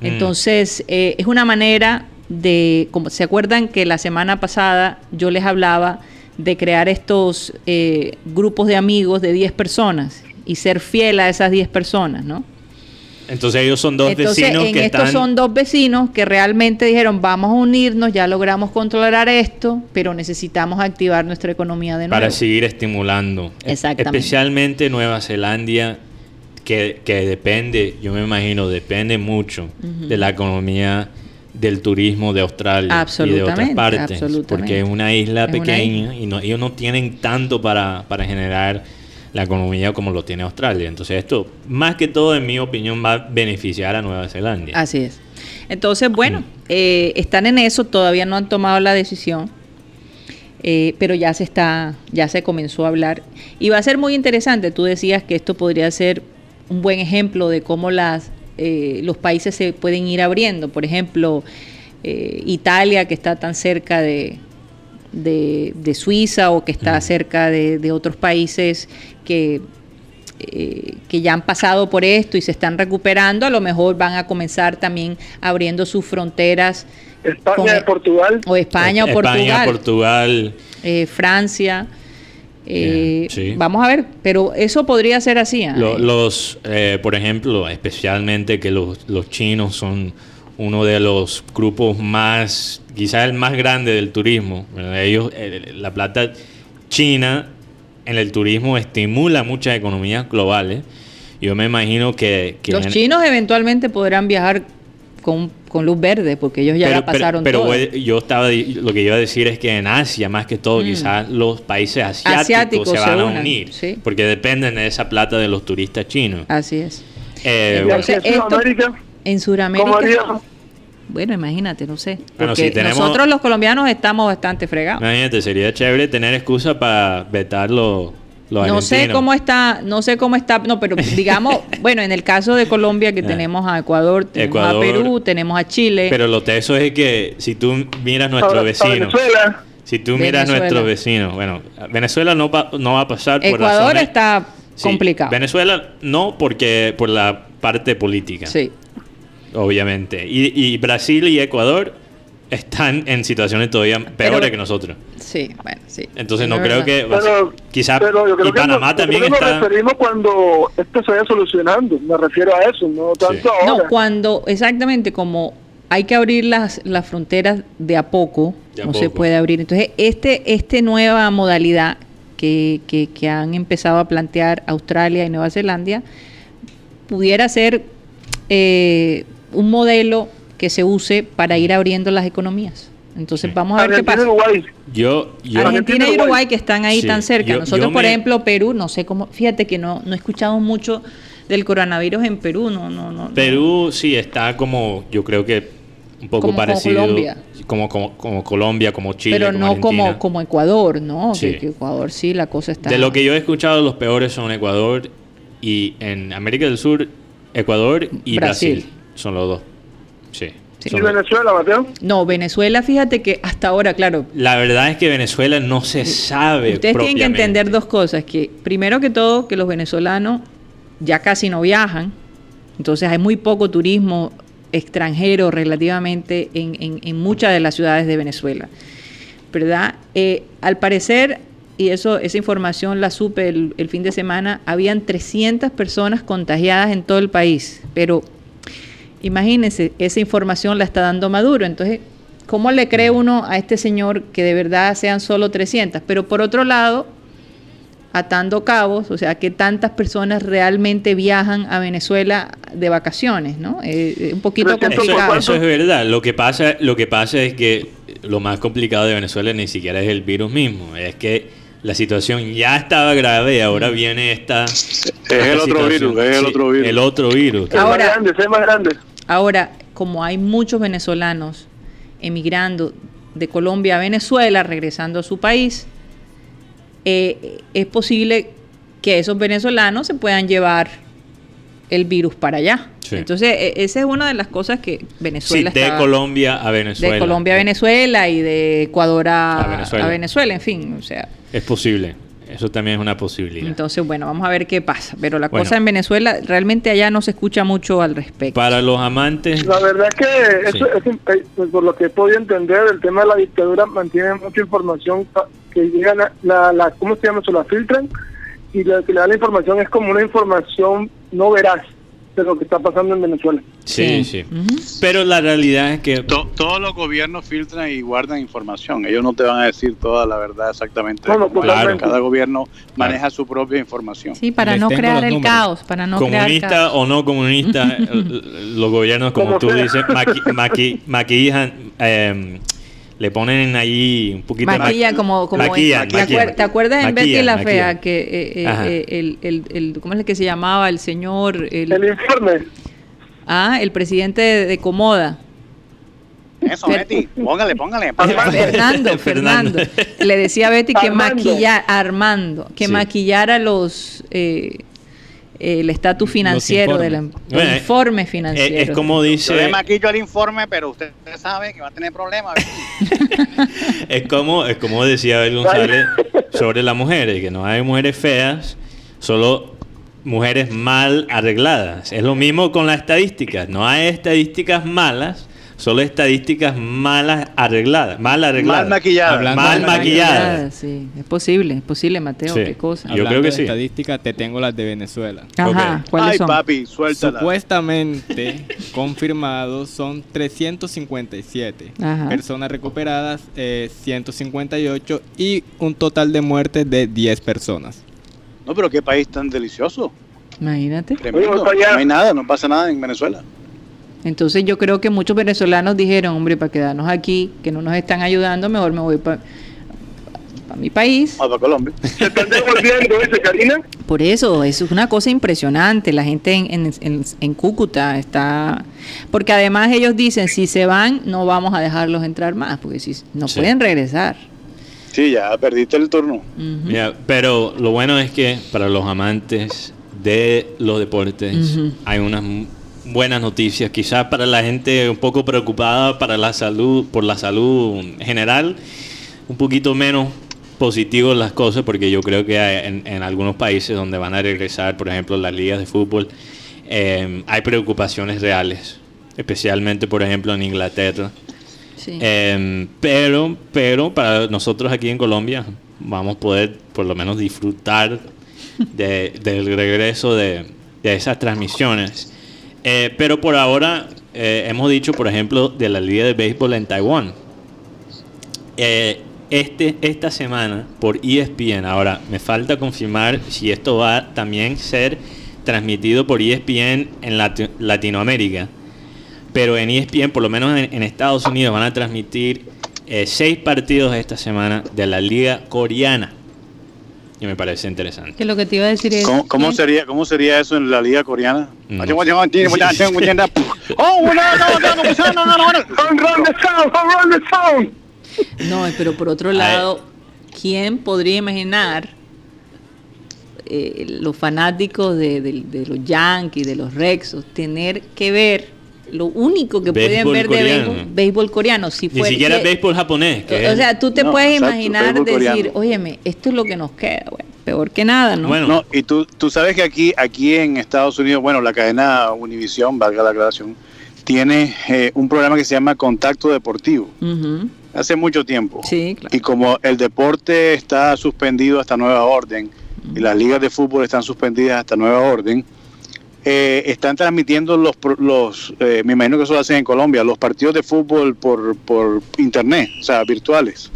Mm. Entonces, eh, es una manera de, como se acuerdan que la semana pasada yo les hablaba de crear estos eh, grupos de amigos de 10 personas y ser fiel a esas 10 personas, ¿no? Entonces ellos son dos Entonces, vecinos en que estos están... son dos vecinos que realmente dijeron, vamos a unirnos, ya logramos controlar esto, pero necesitamos activar nuestra economía de nuevo. para seguir estimulando. E- Exactamente. Especialmente Nueva Zelanda, que, que depende, yo me imagino, depende mucho de la economía del turismo de Australia y de otras partes. Porque es una isla Es una pequeña y no, ellos no tienen tanto para, para generar la economía como lo tiene Australia. Entonces esto, más que todo, en mi opinión, va a beneficiar a Nueva Zelanda. Así es. Entonces, Mm. bueno, eh, están en eso, todavía no han tomado la decisión, eh, pero ya se está, ya se comenzó a hablar y va a ser muy interesante. Tú decías que esto podría ser un buen ejemplo de cómo las eh, los países se pueden ir abriendo. Por ejemplo, eh, Italia que está tan cerca de, de, de Suiza o que está Ujú. cerca de, de otros países que eh, que ya han pasado por esto y se están recuperando, a lo mejor van a comenzar también abriendo sus fronteras España Con- y Portugal. o España o España, Portugal, Portugal. eh, Francia. Eh, sí. Vamos a ver, pero eso podría ser así. ¿ah? Lo- los, eh, por ejemplo, especialmente que los, los chinos son uno de los grupos más, quizás el más grande del turismo. ¿verdad? Ellos, eh, la plata china en el turismo estimula muchas economías globales. Yo me imagino que... que Los chinos eventualmente podrán viajar con, con luz verde porque ellos ya la pasaron pero todo. voy- yo estaba lo que iba a decir es que en Asia más que todo Mm. quizás los países asiáticos, Asiáticos se se van a unir sí. porque dependen de esa plata de los turistas chinos Así es. Eh, Entonces, en esto- Sudamérica. Bueno, imagínate, no sé. Bueno, Porque si tenemos- nosotros los colombianos estamos bastante fregados. Imagínate, sería chévere tener excusa para vetar los, los No sé cómo está, no sé cómo está, no, pero digamos, bueno, en el caso de Colombia que Ah. tenemos a Ecuador, tenemos Ecuador. a Perú, tenemos a Chile. Pero lo teso es que si tú miras A- nuestro vecino, Venezuela. si tú miras Venezuela. nuestro vecino, bueno, Venezuela no, pa- no va a pasar por Ecuador razones- está Sí, complicado. Venezuela no porque por la parte política. Sí. obviamente. Y, y Brasil y Ecuador están en situaciones todavía peores Pero- que nosotros. Sí, bueno, sí. Entonces Es no creo verdad. que... Pero, ser- quizá... pero yo creo y que Panamá nos, yo también que nos está... referimos cuando esto se vaya solucionando. Me refiero a eso, no tanto ahora. No, cuando exactamente como hay que abrir las, las fronteras de a poco, De a no se puede abrir. Entonces, este, este nueva modalidad que, que, que han empezado a plantear Australia y Nueva Zelanda pudiera ser eh, un modelo que se use para ir abriendo las economías. Entonces, Sí. vamos a ver qué pasa. Uruguay. Yo, yo, Argentina y Uruguay. Uruguay que están ahí Sí, tan cerca. yo- Nosotros, yo por me- ejemplo, Perú, no sé cómo, fíjate que no, no escuchamos mucho del coronavirus en Perú, no, no, no. no. Perú sí está como, yo creo que un poco Como- como parecido. Colombia. Como, como, como Colombia, como Chile. pero como no como, Argentina. como Ecuador, ¿no? Sí. Que, que Ecuador sí, la cosa está... De lo que yo he escuchado, los peores son Ecuador y en América del Sur, Ecuador y Brasil. Brasil. Son los dos. Sí. Sí. ¿Y son los- Venezuela, Mateo? No, Venezuela, fíjate que hasta ahora, claro, La verdad es que Venezuela no se sabe. Ustedes tienen que entender dos cosas, que primero que todo, que los venezolanos ya casi no viajan, entonces hay muy poco turismo extranjero relativamente en, en- en muchas de las ciudades de Venezuela, ¿verdad? Eh, al parecer, y eso esa información la supe el, el fin de semana, habían 300 personas contagiadas en todo el país, pero imagínense, esa información la está dando Maduro, entonces, ¿cómo le cree uno a este señor que de verdad sean solo 300? Pero por otro lado, atando cabos, o sea, que tantas personas realmente viajan a Venezuela de vacaciones, ¿no? Eh, eh, un poquito 300 Eso, complicado. eso es verdad. Lo que pasa, lo que pasa es que lo más complicado de Venezuela ni siquiera es el virus mismo. Es que la situación ya estaba grave y ahora viene esta. Es el otro virus, es el otro virus. El otro virus. Es Ahora- más grande, es más grande. Ahora, como hay muchos venezolanos emigrando de Colombia a Venezuela, regresando a su país, eh, es posible que esos venezolanos se puedan llevar el virus para allá. Sí. Entonces, e- esa es una de las cosas que Sí, Venezuela de está- Colombia a Venezuela. de Colombia a Venezuela y de Ecuador a, A Venezuela. a Venezuela, en fin, o sea. Es posible. Eso también es una posibilidad. Entonces, bueno, vamos a ver qué pasa. Pero la Bueno. cosa en Venezuela, realmente allá no se escucha mucho al respecto. Para los amantes. La verdad es que, Sí. eso, eso, eh, pues, por lo que he podido entender, el tema de la dictadura mantiene mucha información que llega, la, la, la- ¿cómo se llama eso? La filtran y lo que le da la información es como una información no veraz de lo que está pasando en Venezuela. Sí, sí. Pero la realidad es que To- todos los gobiernos filtran y guardan información. Ellos no te van a decir toda la verdad exactamente. totalmente. Cada gobierno maneja su propia información. Sí, para Les no crear el caos, para no crear comunista caos. o no comunista, eh, los gobiernos, como Como tú sea. dices, maqui- maqui- maquillan, eh, le ponen ahí un poquito de Maquilla maqui- como, como maquillan, ¿te, acuerdas en Betty la Fea que eh, eh, eh, el, el, el- ¿cómo es el que se llamaba el señor el, El informe, ah el presidente de, de Comoda. Eso, Fer- Betty, póngale, póngale. Fernando, Fernando. Fernando. Le decía a Betty que Armando. maquillar Armando que Sí. maquillara los eh, el estatus financiero del Bueno, informes Es, como Yo le dice, maquillo el informe, pero usted sabe que va a tener problemas. es como, es como decía Abel González sobre las mujeres, que no hay mujeres feas, solo mujeres mal arregladas. Es lo mismo con las estadísticas, no hay estadísticas malas, solo estadísticas malas arregladas, mal arregladas. Mal maquilladas. Hablando mal de maquilladas. sí es posible es posible Mateo Sí. qué cosa Yo Hablando creo que de sí. estadísticas, te tengo las de Venezuela. ajá Ok. cuáles Ay, son papi, suéltala. Supuestamente confirmados son 357 Ajá. personas recuperadas, eh, 158 y un total de muertes de 10 personas. No, pero qué país tan delicioso. imagínate Tremendo. No hay nada, no pasa nada en Venezuela. Entonces yo creo que muchos venezolanos dijeron, hombre, para quedarnos aquí, que no nos están ayudando, mejor me voy para mi país. Vamos para Colombia. se están devolviendo, dice Karina. Por eso, eso es una cosa impresionante. La gente en, en, en- en Cúcuta está... Porque además ellos dicen, si se van, no vamos a dejarlos entrar más, porque si no Sí. pueden regresar. Sí, ya perdiste el turno. Mira, pero lo bueno es que para los amantes de los deportes hay unas buenas noticias. Quizás para la gente un poco preocupada para la salud, por la salud general, un poquito menos positivo las cosas, porque yo creo que hay- en, en algunos países donde van a regresar, por ejemplo, las ligas de fútbol, eh, hay preocupaciones reales, especialmente, por ejemplo, en Inglaterra. Sí. Em, pero, pero para nosotros aquí en Colombia vamos a poder por lo menos disfrutar de- del regreso de, de esas transmisiones. Eh, pero por ahora eh, hemos dicho, por ejemplo, de la Liga de Béisbol en Taiwán. Eh, este, esta semana por ESPN, ahora me falta confirmar si esto va a también ser transmitido por ESPN en Lati- Latinoamérica pero en ESPN, por lo menos en, Estados Unidos, van a transmitir seis partidos esta semana de la liga coreana. Y me parece interesante. Que lo que te iba a decir ¿Cómo, cómo sería, cómo sería eso en la liga coreana? No. Pero por otro lado, ¿quién podría imaginar eh, los fanáticos de, de los Yankees, de los Rexos, tener que ver lo único que pueden ver de coreano. béisbol, béisbol coreano? Si Ni fuera- siquiera si- béisbol japonés. Que O sea, tú te No, puedes exacto, imaginar decir, óyeme, esto es lo que nos queda. Bueno, peor que nada, ¿no? bueno, No, y tú, tú sabes que aquí, aquí en Estados Unidos, bueno, la cadena Univision, valga la aclaración, tiene eh, un programa que se llama Contacto Deportivo, hace mucho tiempo. Sí, claro. Y como el deporte está suspendido hasta nueva orden y las ligas de fútbol están suspendidas hasta nueva orden, eh, están transmitiendo los, pro- los eh, me imagino que eso lo hacen en Colombia, los partidos de fútbol por, por internet, o sea, virtuales.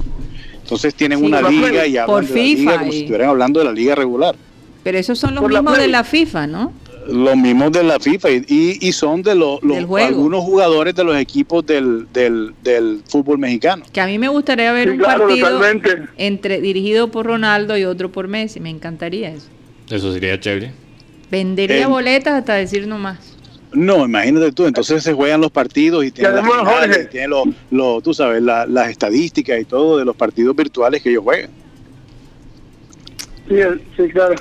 Entonces tienen Sí, una liga y por hablan de la liga como y- si estuvieran hablando de la liga regular. Pero esos son los Por la mismos de la FIFA, ¿no? Los mismos de la FIFA y, y- y son de los, algunos jugadores de los equipos del, del, del fútbol mexicano. Que a mí me gustaría ver Sí, un claro, partido totalmente. entre dirigido por Ronaldo y otro por Messi. Me encantaría eso. eso sería chévere. Vendería Eh, boletas hasta decir no más. No, imagínate tú, entonces se juegan los partidos y tienen, finales, Jorge. y tienen lo, lo- tú sabes, la- las estadísticas y todo de los partidos virtuales que ellos juegan. Sí, sí, claro.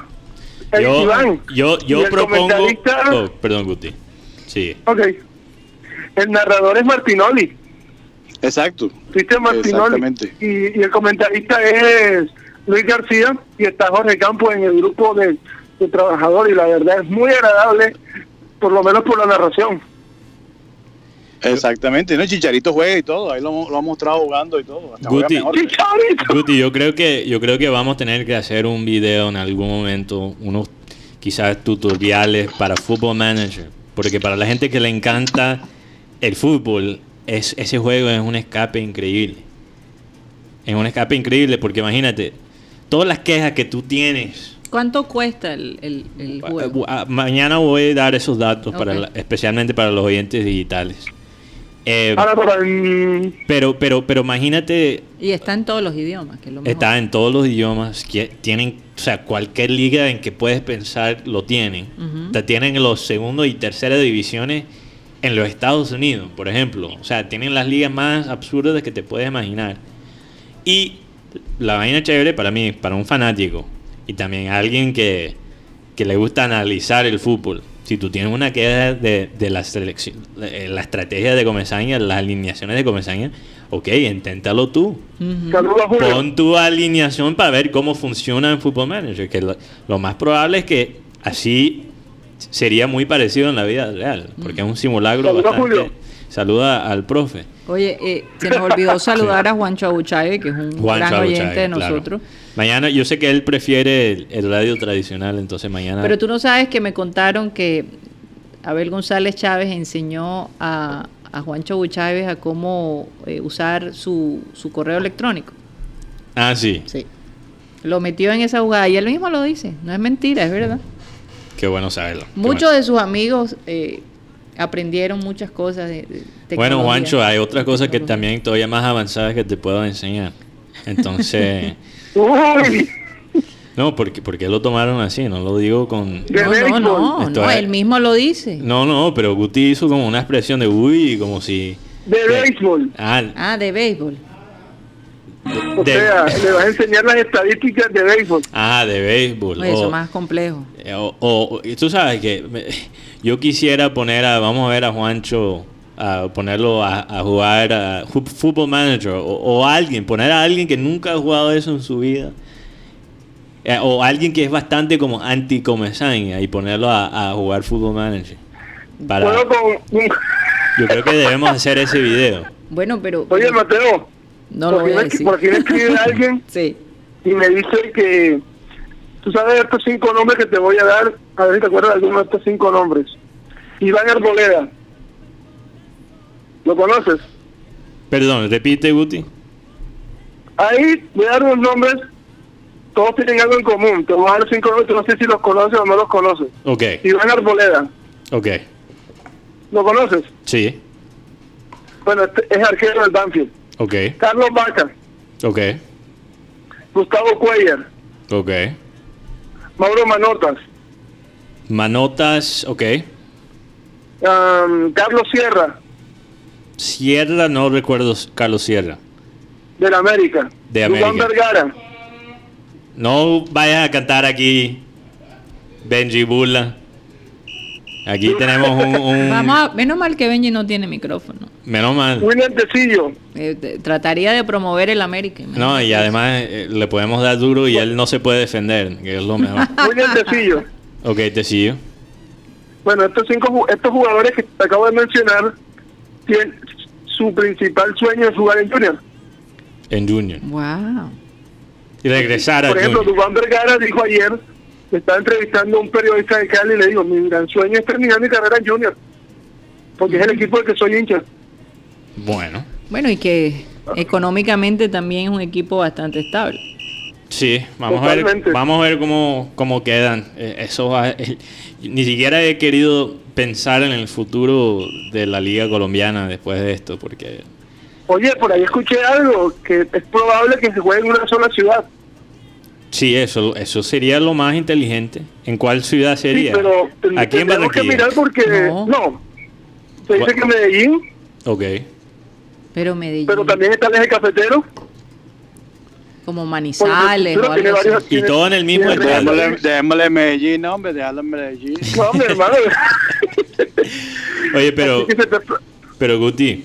Yo, Iván, yo, yo el propongo. comentarista- Oh, perdón, Guti. Sí. Ok. El narrador es Martinoli, Exacto. Cristian Martinoli. Exactamente. Y, y el comentarista es Luis García y está Jorge Campos en el grupo de, de trabajadores. Y la verdad es muy agradable, por lo menos por la narración. Exactamente. ¿no? Chicharito juega y todo, ahí lo, lo ha mostrado jugando y todo. hasta. Guti, yo creo que yo creo que vamos a tener que hacer un video en algún momento, unos quizás tutoriales para Football Manager, porque para la gente que le encanta el fútbol, es, ese juego es un escape increíble. Es un escape increíble porque imagínate, todas las quejas que tú tienes. ¿Cuánto cuesta el, el, el juego? Ah, Mañana voy a dar esos datos, para la- especialmente para los oyentes digitales. Eh, Ahora, para pero, pero, pero imagínate Y está en todos los idiomas, que es lo mejor. Está en todos los idiomas. que tienen, o sea, cualquier liga en que puedes pensar lo tienen. Ujú. Te tienen los segundos y tercera divisiones en los Estados Unidos, por ejemplo. O sea, tienen las ligas más absurdas que te puedes imaginar. Y la vaina chévere para mí, para un fanático y también a alguien que, que le gusta analizar el fútbol. Si tú tienes una queja de, de la selección, eh, la estrategia de Comesaña, las alineaciones de Comesaña, ok, inténtalo tú. A Julio. Pon tu alineación para ver cómo funciona en Football Manager. Que lo, lo más probable es que así sería muy parecido en la vida real. Porque es un simulacro Saluda, bastante. Julio. Saluda al profe. Oye, eh, se nos olvidó saludar a Juancho Abuchague, que es un Juan gran oyente Chávez, de claro. Mañana, yo sé que él prefiere el, el radio tradicional, entonces mañana. Pero tú no sabes que me contaron que Abel González Chávez enseñó a, a Juancho Abuchague a cómo eh, usar su, su correo electrónico. Ah, sí. Sí. Lo metió en esa jugada y él mismo lo dice. No es mentira, es verdad. Qué bueno saberlo. Muchos bueno. de sus amigos eh, aprendieron muchas cosas de, de Bueno. Juancho, hay otras cosas que también todavía más avanzadas que te puedo enseñar. Entonces. Uy, no, porque, porque lo tomaron así, no lo digo con. No, no, no, no, él mismo lo dice. No, no, pero Guti hizo como una expresión de uy, como si. De béisbol. Ah, Ah, de béisbol. O de, sea, le vas a enseñar las estadísticas de béisbol. ah, de béisbol. Oye, Eso o, más complejo. o- o- tú sabes que me- yo quisiera poner a, vamos a ver a Juancho, a ponerlo a, a jugar a Football Manager, o, alguien, poner a alguien que nunca ha jugado eso en su vida. Eh, o alguien que es bastante como anti-comesaña y ponerlo a, a jugar Football Manager. Para, yo creo que debemos hacer ese video. Bueno, pero Oye, Mateo. no lo por voy a aquí me- decir. Por aquí me escribe alguien Sí. y me dice que. Tú sabes estos cinco nombres que te voy a dar. A ver si te acuerdas de alguno de estos cinco nombres. Iván Arboleda. ¿Lo conoces? Perdón, repite, Guti. Ahí voy a dar unos nombres. Todos tienen algo en común. Te voy a dar cinco nombres. No sé si los conoces o no los conoces. Ok, Iván Arboleda. ok. ¿Lo conoces? Sí, Bueno, este es arquero del Banfield. ok, Carlos Vaca. ok, Gustavo Cuellar. ok. Mauro Manotas, Manotas, ok. Carlos Sierra, Sierra, no recuerdo Carlos Sierra. del América, De América. Vergara, No vayas a cantar aquí Benji Bula. Aquí tenemos un, un- Vamos a- menos mal que Benji no tiene micrófono. menos mal. William Tecillo, Eh, trataría de promover el América. No, y además eh, le podemos dar duro y él no se puede defender, que es lo mejor. William Tecillo. ok, te sigo. Bueno, estos cinco estos jugadores que te acabo de mencionar su principal sueño es jugar en Junior. En Junior. Wow. Y regresar a Por ejemplo, Junior. Duván Vergara dijo ayer, me estaba entrevistando a un periodista de Cali y le digo, mi gran sueño es terminar mi carrera en Junior, porque es el equipo del que soy hincha. Bueno, Bueno, y que económicamente también es un equipo bastante estable. Sí, vamos a ver, vamos a ver cómo, cómo quedan. Eh, eso va- eh, ni siquiera he querido pensar en el futuro de la liga colombiana después de esto, porque Oye, por ahí escuché algo, que es probable que se juegue en una sola ciudad. sí, eso, eso sería lo más inteligente. ¿En cuál ciudad Sí, sería? pero Aquí en tendremos que Barranquilla. mirar porque... No. No. Se dice que Medellín, Ok. Pero Medellín, pero también está el eje cafetero. Como Manizales o algo así. Y todo en el mismo. Real Démosle, Medellín, no, hombre, déjalo en Medellín. No, mi hermano. Oye, pero... Pero Guti,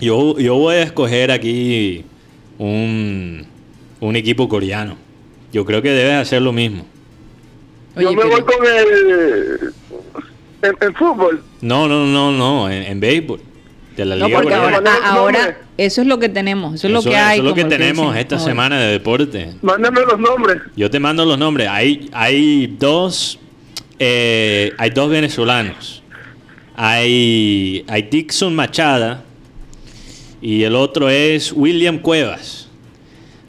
yo, yo voy a escoger aquí un, un equipo coreano. Yo creo que debes hacer lo mismo. Oye, yo me pero- voy con el... En, en fútbol. No, no, no, no, en, en béisbol. De la No, Liga porque Coreana. ahora, ah, eso es lo que tenemos, eso es lo que hay. eso es lo que tenemos esta hoy. semana de deporte. Mándame los nombres. Yo te mando los nombres. Hay, hay dos, eh, hay dos venezolanos. Hay, hay Dixon Machada y el otro es William Cuevas.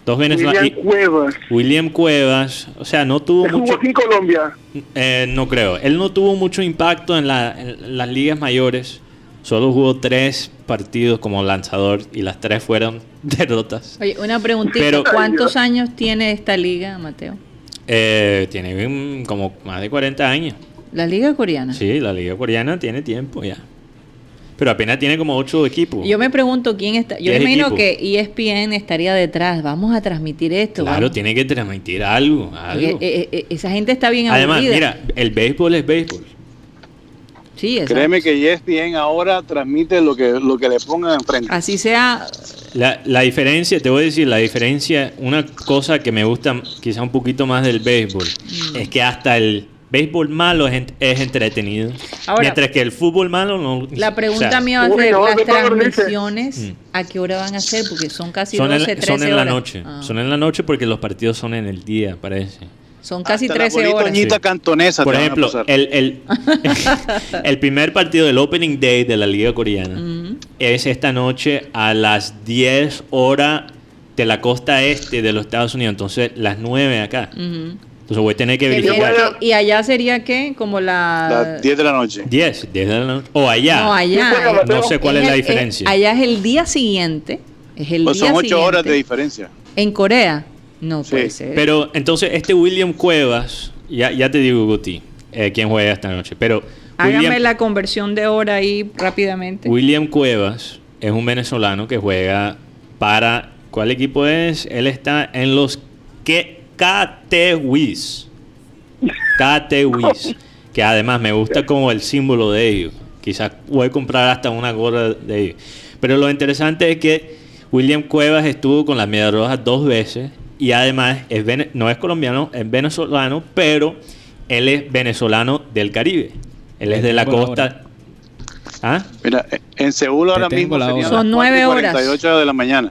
Dos venezolanos. William Cuevas. William Cuevas, o sea, no tuvo mucho. aquí en Colombia. Eh, no creo. Él no tuvo mucho impacto en, la- en las ligas mayores. Solo jugó tres partidos como lanzador y las tres fueron derrotas. Oye, una preguntita, Pero- ¿cuántos años tiene esta liga, Mateo? Eh, tiene como más de 40 años. La liga coreana. Sí, la liga coreana tiene tiempo ya. Pero apenas tiene como ocho equipos. Yo me pregunto quién está. Yo imagino equipos. que ESPN estaría detrás. Vamos a transmitir esto. Claro, vamos. tiene que transmitir algo. Algo. eh, eh, esa gente está bien Además, aburrida. mira, el béisbol es béisbol. Sí, exacto. Créeme que ESPN ahora transmite lo que, lo que le pongan enfrente. Así sea. La, la diferencia, te voy a decir, la diferencia, una cosa que me gusta quizá un poquito más del béisbol, Mm. es que hasta el béisbol malo es, es entretenido. Ahora- mientras que el fútbol malo no. La pregunta o sea, mía va a ser: no, las transmisiones, Mm. ¿a qué hora van a ser? Porque son casi son, 12, en, 13 son en la noche. Ah. Son en la noche porque los partidos son en el día, parece. Son casi Hasta 13 la horas. Sí. cantonesa Por ejemplo, el, el, el primer partido del Opening Day de la Liga Coreana Ujú. es esta noche a las 10 horas de la costa este de los Estados Unidos. Entonces, las 9 acá. Ujú. Entonces, voy a tener que verificar. ¿Y allá sería qué? Como la. Las 10 de la noche. 10, 10 de la noche. O allá. No, allá. No sé cuál es el- la eh, diferencia. allá es el día siguiente. Es el Pues día son 8 siguiente. horas de diferencia. En Corea. No Sí, puede ser. Pero entonces, este William Cuevas, ya, ya te digo, Guti, eh, quién juega esta noche. Pero Hágame William, la conversión de hora ahí rápidamente. William Cuevas es un venezolano que juega para. ¿Cuál equipo es? Él está en los que. KTWIS. Que además me gusta como el símbolo de ellos. Quizás voy a comprar hasta una gorra de ellos. Pero lo interesante es que William Cuevas estuvo con las medias rojas dos veces. Y además es vene- no es colombiano, es venezolano, pero él es venezolano del Caribe. Él es de la costa. ¿Ah? Mira, en Seúl ahora mismo la serían hora. Son las nueve 4 y horas. 48 de la mañana.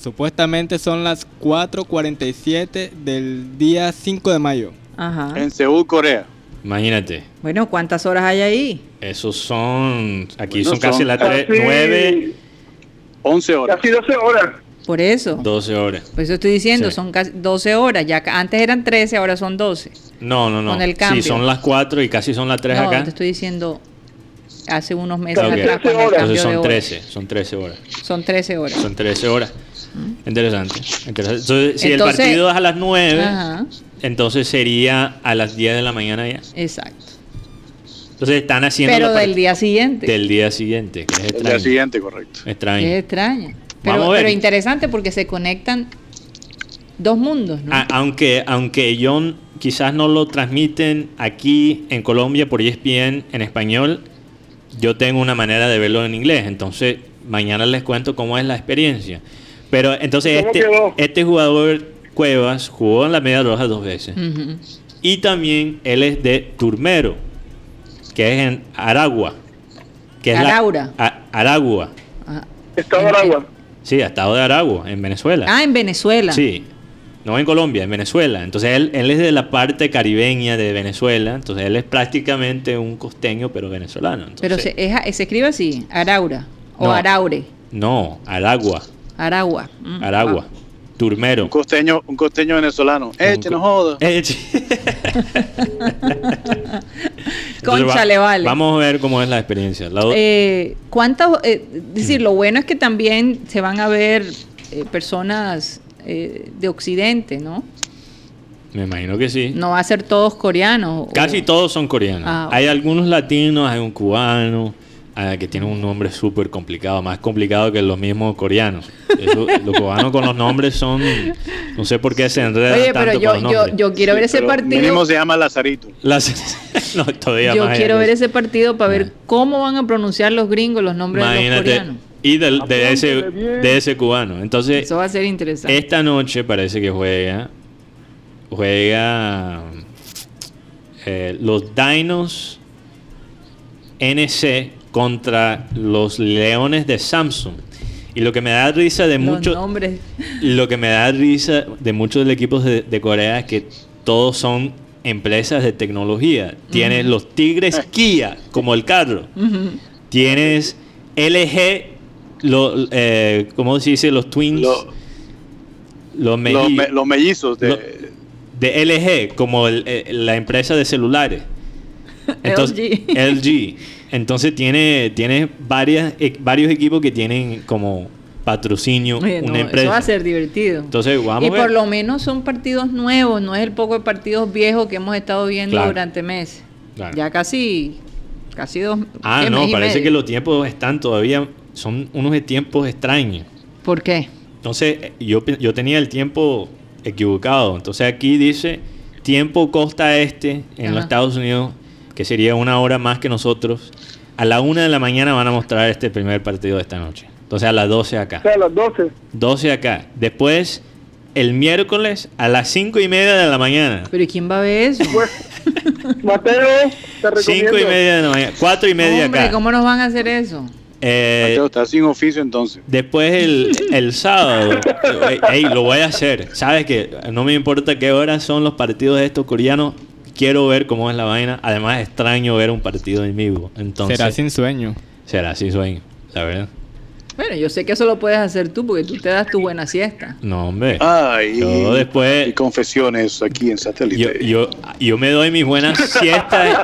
Supuestamente son las 4.47 del día 5 de mayo. Ajá. En Seúl, Corea. Imagínate. Bueno, ¿cuántas horas hay ahí? Esos son. Aquí Bueno, son casi son las Casi- 9, 11 horas. Casi 12 horas. Por eso. 12 horas. Pues eso estoy diciendo, Sí. son casi 12 horas. Ya antes eran 13, ahora son 12. No, no, no. Con el cambio. Sí, son las 4 y casi son las 3 no, acá. te estoy diciendo hace unos meses Ok. atrás. 13 con el Entonces son hora. 13, son 13 horas. Son 13 horas. Son 13 horas. Interesante. interesante. Entonces, si Entonces- el partido es a las 9, Ajá. Entonces sería a las 10 de la mañana ya. Exacto. Entonces están haciendo Pero del día siguiente. del día siguiente, que es El día extraño. siguiente, correcto. Extraño. Es extraño. Pero, Vamos a ver. pero interesante porque se conectan dos mundos, ¿no? A- aunque, aunque yo n- quizás no lo transmiten aquí en Colombia por ESPN en español, yo tengo una manera de verlo en inglés. Entonces, mañana les cuento cómo es la experiencia. Pero entonces ¿Cómo este, quedó? este jugador Cuevas jugó en la media roja dos veces. Y también él es de Turmero, que es en Aragua. Que es la-. A- Aragua. Ah. Estado En- Aragua. Sí, estado de Aragua, en Venezuela. Ah, en Venezuela. Sí, no en Colombia, en Venezuela. Entonces él, él es de la parte caribeña de Venezuela, entonces él es prácticamente un costeño, pero venezolano. Pero Entonces, se, es- se escribe así, Araura o No. Araure. No, Aragua, Aragua. Mm. Aragua, Turmero. Un costeño, un costeño venezolano. Eche, no joda. Entonces, Cónchale, va- vale. Vamos a ver cómo es la experiencia. La Eh, ¿Cuántos? eh, es decir, lo bueno es que también se van a ver eh, personas eh, de Occidente, ¿no? me imagino que sí. No va a ser todos coreanos. o- Casi todos son coreanos. Ah, hay algunos latinos, hay un cubano, ah, que tiene un nombre súper complicado, más complicado que los mismos coreanos. Eso- los cubanos con los nombres son, no sé por qué se enredan Oye, tanto pero con yo, los yo, nombres. yo quiero Sí, ver ese partido. Mínimo se llama Lazarito. Las- no, todavía Yo más quiero ver ese partido para ver cómo van a pronunciar los gringos los nombres de los Imagínate. coreanos. Y del- de, ese, de ese cubano. Entonces, Eso va a ser interesante. esta noche parece que juega. Juega. eh, los Dinos NC contra los Leones de Samsung. Y lo que me da risa de los muchos. nombres. Lo que me da risa de muchos del equipos de, de Corea es que todos son empresas de tecnología. Tienes los Tigres Kia, como el carro. Tienes LG, lo, eh, ¿cómo se dice? Los Twins. Lo- los, Los, me- los mellizos de. Lo- de LG, como el- eh, la empresa de celulares. LG. LG. Entonces tiene, tiene varias, e- varios equipos que tienen como patrocinio Oye, no, una eso empresa. va a ser divertido. Entonces, vamos y por lo menos son partidos nuevos, no es el poco de partidos viejos que hemos estado viendo Claro. durante meses. Claro. Ya casi, casi dos. Ah, no, parece que los tiempos están todavía, son unos tiempos extraños. ¿Por qué? Entonces, eh, yo, yo tenía el tiempo equivocado. Entonces aquí dice tiempo costa este en Ajá. los Estados Unidos, que sería una hora más que nosotros. A la una de la mañana van a mostrar este primer partido de esta noche. Entonces a las 12 O acá. sea, a las 12. 12 acá. Después, el miércoles a las 5 y media de la mañana. ¿Pero ¿y quién va a ver eso? Pues, Mateo, te recomiendo. 5 y media de la mañana. 4 y media Hombre, acá. ¿cómo nos van a hacer eso? Eh, Mateo está sin oficio entonces. Después el, el sábado, eh, ey, lo voy a hacer. Sabes que no me importa qué horas son los partidos de estos coreanos. Quiero ver cómo es la vaina. Además, extraño ver un partido en vivo. Entonces, Será sin sueño. será así sueño, la verdad. Bueno, yo sé que eso lo puedes hacer tú porque tú te das tu buena siesta. No, hombre. Ay, Yo después- Y confesiones aquí en Yo, satélite. yo, yo me doy mis buenas siestas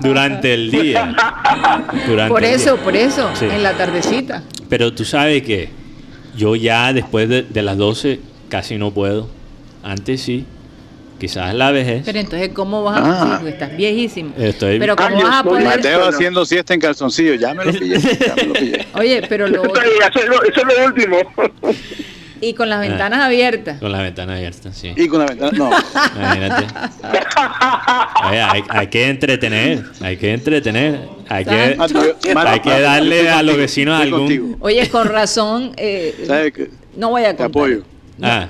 durante el día. Durante Por eso, día. por eso, Sí. en la tardecita. Pero tú sabes que yo ya después de, de las 12 casi no puedo. Antes sí. Quizás la vejez. Pero entonces, ¿cómo vas a Ah. sí, estás viejísimo? Estoy- Pero ¿cómo Años, vas a poder...? Mateo haciendo siesta en calzoncillo. Ya me lo pillé. Ya me lo pillé. Oye, pero lo... Eso es lo- eso es lo último. Y con Ah. las ventanas abiertas. Con la ventana abierta, sí. Y con la ventana. No. Imagínate. Oye, hay, hay que entretener, hay que entretener, hay que, Mateo, hay que darle a los vecinos algún... contigo. Oye, con razón... eh, ¿Sabes qué? no voy a Te contar. apoyo. Ah,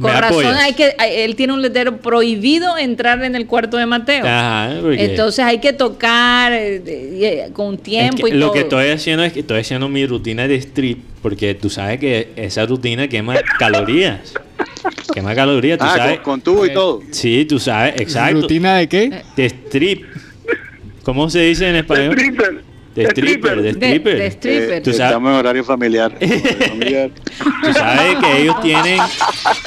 Con razón apoyas. hay que... hay- Él tiene un letrero prohibido entrar en el cuarto de Mateo. Ajá, porque Entonces hay que tocar eh, de- eh, con es tiempo que y lo todo. que estoy haciendo es que estoy haciendo mi rutina de strip, porque tú sabes que esa rutina quema calorías. Quema calorías, tú Ah, sabes. con, con tubo y todo. Sí, tú sabes, exacto. ¿Rutina de qué? De strip. ¿Cómo se dice en De español? stripper. De stripper, de stripper. de stripper. Eh, Tú sabes- Estamos en horario familiar. Tú sabes que ellos tienen,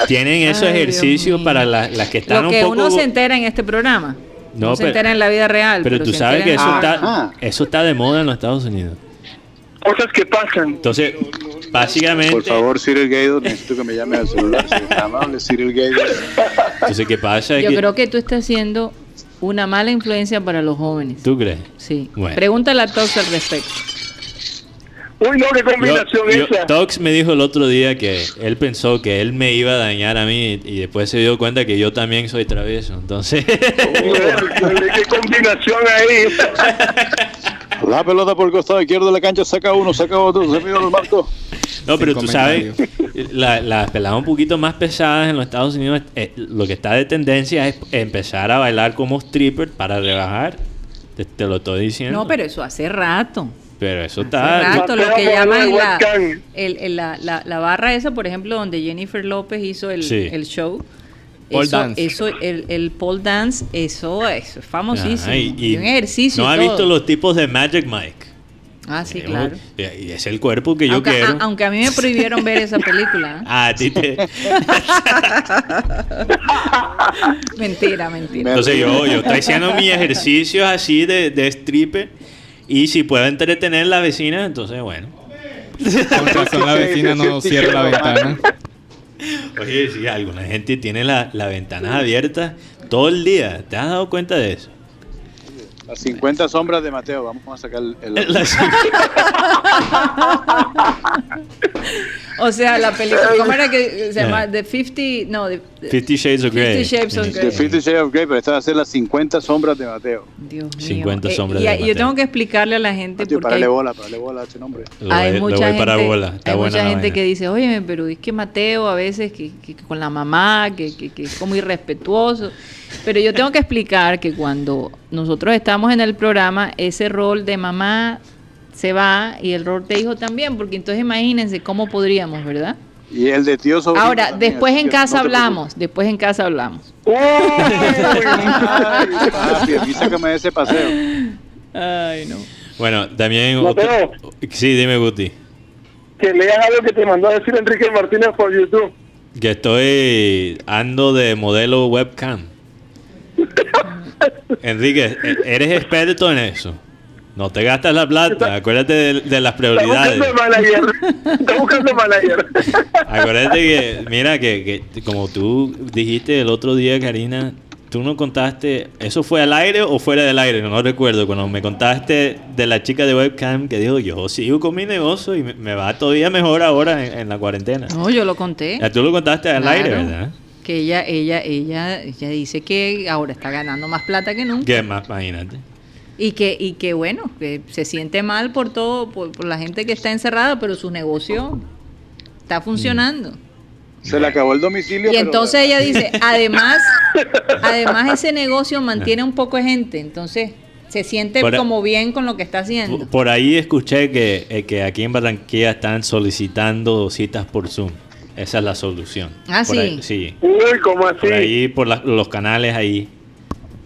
tienen esos Ay, ejercicios para la- las que están Lo un que poco... uno se entera en este programa. No, No, se pero- entera en la vida real. Pero tú se sabes que eso está, eso está de moda en los Estados Unidos. cosas que pasan. Entonces, básicamente, Por favor, Cyril Gaydor, necesito que me llame al celular. Si está amable, Cyril Gaydor. entonces ¿qué pasa? Es Yo que- creo que tú estás siendo una mala influencia para los jóvenes. ¿Tú crees? Sí. Bueno. Pregúntale a Tox al respecto. Uy, no, qué combinación Yo- yo- esa. Tox me dijo el otro día que él pensó que él me iba a dañar a mí y después se dio cuenta que yo también soy travieso. Entonces, Joder, qué combinación ahí. La pelota por el costado izquierdo de la cancha, saca uno, saca otro, se mira el marco. no, pero tú sabes, la- las peladas un poquito más pesadas en los Estados Unidos, eh, lo que está de tendencia es empezar a bailar como stripper para rebajar. Te, te lo estoy diciendo. No, pero eso hace rato. Pero eso Hace está. rato, lo que llaman la, webcam. el- el- la, la- la barra esa, por ejemplo, donde Jennifer López hizo el, Sí. el show. Pole eso, dance. eso, el, el pole dance, eso, es famosísimo. Ajá, y- y Y un ejercicio. ¿No ha visto los tipos de Magic Mike? Ah, sí, Eh, claro. Y y es el cuerpo que yo aunque, quiero. a- aunque a mí me prohibieron ver esa película. ¿eh? Ah, a ti te. Mentira, mentira. Entonces yo, yo estoy haciendo mis ejercicios así de, de stripper y si puedo entretener a la vecina, entonces bueno. Con razón la vecina no cierra la ventana. Oye, sí, alguna gente tiene la- las ventanas abiertas todo el día. ¿Te has dado cuenta de eso? Las 50 sombras de Mateo, vamos a sacar el. el- O sea, la película, ¿cómo era que se llama? Yeah. The 50, no, the, Fifty Shades of Grey. Fifty Shades of. Grey. The Fifty Shades of Grey, pero esta va a ser las 50 sombras de Mateo. Dios mío. 50 Eh, sombras y, de y yo Mateo. tengo que explicarle a la gente Mateo, porque hay, parale bola, parale bola a ese nombre. Lo hay voy- lo mucha voy para gente, bola. Está hay buena mucha gente vaina. que dice, oye, pero es que Mateo a veces que, que- que con la mamá, que, que- que es como irrespetuoso. Pero yo tengo que explicar que cuando nosotros estamos en el programa, ese rol de mamá se va y el rol de hijo también, porque entonces imagínense cómo podríamos, ¿verdad? Y el de tío sobrino. Ahora, también, después en casa no hablamos, después en casa hablamos. Uy, preocupes. Ay, papi, a mí sácame ese paseo. Ay, no. Bueno, también. Otro- Sí, dime, Guti. que leas algo que te mandó a decir Enrique Martínez por YouTube. Que estoy. Ando de modelo webcam. Enrique, eres experto en eso. No te gastas la plata. Acuérdate de, de las Está prioridades. buscando manager. Está buscando manager. Acuérdate que, mira, que, que como tú dijiste el otro día, Karina, tú no contaste, ¿eso fue al aire o fuera del aire? No, recuerdo, cuando me contaste de la chica de webcam que dijo, yo sigo con mi negocio y me, me va todavía mejor ahora en, en la cuarentena. No, yo lo conté. Ya tú lo contaste al Claro. aire, ¿verdad? Que ella, ella, ella, ella dice que ahora está ganando más plata que nunca. Que más, imagínate. Y que, y que bueno, que se siente mal por todo, por, por la gente que está encerrada, pero su negocio está funcionando. Se le acabó el domicilio. Y pero- entonces ella dice, además, además ese negocio mantiene un poco de gente, entonces se siente Por- como bien con lo que está Por, haciendo. por ahí escuché que, eh, que aquí en Barranquilla están solicitando citas por Zoom. Esa es la solución. Ah, Por sí. ahí- sí. Uy, ¿cómo así? Por ahí, por la- los canales ahí.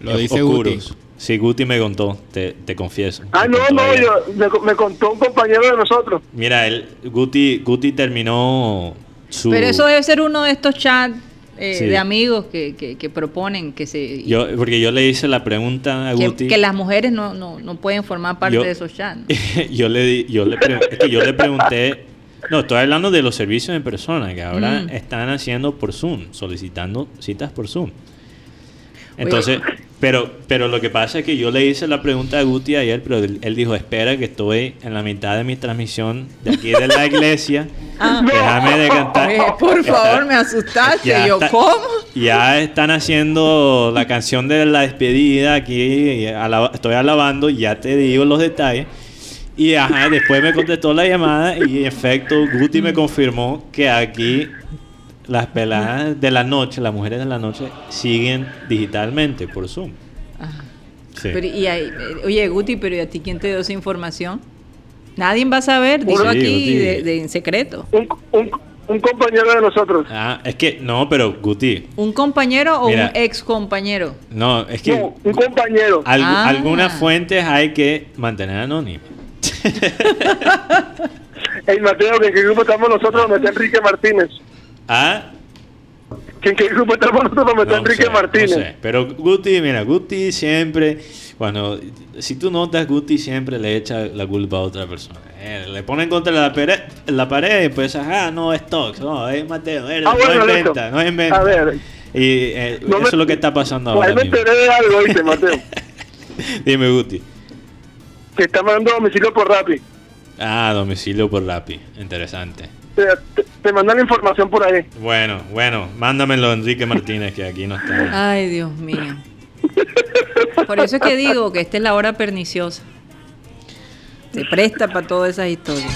Lo dice oscuros. Sí, Guti me contó, te, te confieso. Ah, Me no, no, yo, me, me contó un compañero de nosotros. Mira, él, Guti, Guti terminó su... Pero eso debe ser uno de estos chats eh, Sí. de amigos que, que, que proponen que se Yo, porque yo le hice la pregunta a que, Guti. que las mujeres no, no, no pueden formar parte Yo- de esos chats. ¿no? yo le di- yo le, pre- es que yo le pregunté no estoy hablando de los servicios en persona que ahora Mm. están haciendo por Zoom solicitando citas por Zoom entonces pero pero lo que pasa es que yo le hice la pregunta a Guti ayer pero él, él dijo espera que estoy en la mitad de mi transmisión de aquí de la iglesia Ah. déjame de cantar por Está- favor, me asustaste. ya Yo, está- ¿cómo? Ya están haciendo la canción de la despedida aquí, alaba- estoy alabando, ya te digo los detalles. Y ajá, después me contestó la llamada y en efecto Guti me confirmó que aquí las peladas de la noche, las mujeres de la noche, siguen digitalmente por Zoom. Ajá. Sí. Pero, y ahí- eh, oye, Guti, pero ¿y a ti quién te dio esa información? Nadie va a saber, digo Sí, aquí de, de- en secreto. Un, un, un compañero de nosotros. Ah, es que no, pero Guti, ¿Un compañero o Mira. un ex compañero? no, es que No, un compañero. Ah. algunas fuentes hay que mantener anónimas. El Mateo, que en qué grupo estamos nosotros, donde está Enrique Martínez. Ah, ¿Quién que grupo estamos nosotros? Me está No Enrique sé, Martínez. no sé. Pero Guti, mira, Guti siempre, bueno, si tú notas, Guti siempre le echa la culpa a otra persona. Eh, le ponen contra la, pared, la pared y pues, ah, no, es Tox, no, es Mateo, Ah, bueno, no inventa, no inventa. A ver, Y eh, No eso me- es lo que está pasando pues ahí ahora me mismo. enteré de algo, dice Mateo, Dime, Guti. Que está mandando domicilio por Rappi. Ah, domicilio por Rappi, interesante. Te, te, te mandan la información por ahí. Bueno, bueno, mándamelo Enrique Martínez, que aquí no está. Ay, Dios mío. Por eso es que digo que esta es la hora perniciosa. Se presta para todas esas historias.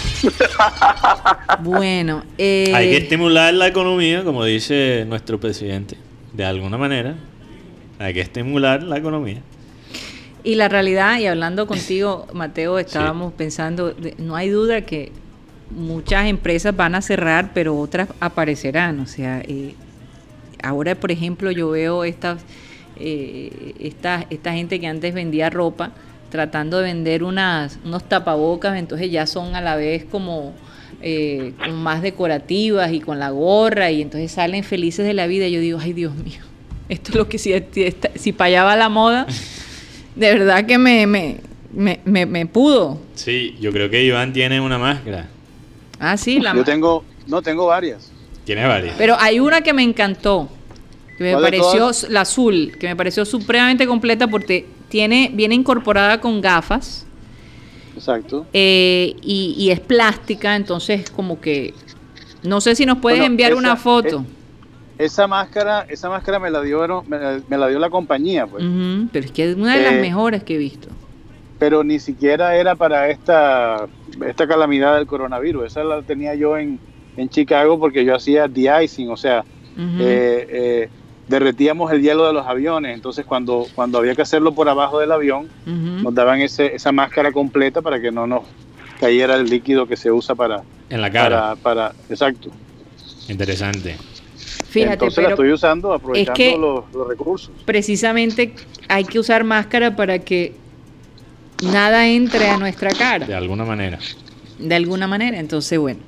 Bueno, eh, Hay que estimular la economía, como dice nuestro presidente, de alguna manera. Hay que estimular la economía. Y la realidad, y hablando contigo, Mateo, estábamos pensando, no hay duda que muchas empresas van a cerrar, pero otras aparecerán. O sea, eh, ahora, por ejemplo, yo veo estas, eh, esta, esta gente que antes vendía ropa tratando de vender unas, unos tapabocas, entonces ya son a la vez como, eh, más decorativas y con la gorra, y entonces salen felices de la vida. Yo digo, ay Dios mío, esto es lo que si, si, si para allá va la moda, de verdad que me, me, me, me, me pudo. Sí, yo creo que Iván tiene una máscara. Ah, sí, la Yo tengo, no, tengo varias. Tiene varias. Pero hay una que me encantó, que me ¿Cuál de pareció la azul, que me pareció supremamente completa porque tiene viene incorporada con gafas Exacto. eh, y, y es plástica, entonces como que no sé si nos puedes Bueno, enviar esa- una foto. eh, Esa máscara, esa máscara me la dio, me la, me la dio la compañía, pues. Pero es que es una de las Eh, mejores que he visto. Pero ni siquiera era para esta, esta calamidad del coronavirus. Esa la tenía yo en, en Chicago porque yo hacía de-icing, o sea, eh, eh, derretíamos el hielo de los aviones. Entonces, cuando, cuando había que hacerlo por abajo del avión, nos daban ese, esa máscara completa para que no nos cayera el líquido que se usa para, En la cara. para, para exacto. Interesante. Fíjate, Entonces la pero estoy usando aprovechando que- los, los recursos. precisamente hay que usar máscara para que nada entre a nuestra cara. De alguna manera. de alguna manera. Entonces, bueno,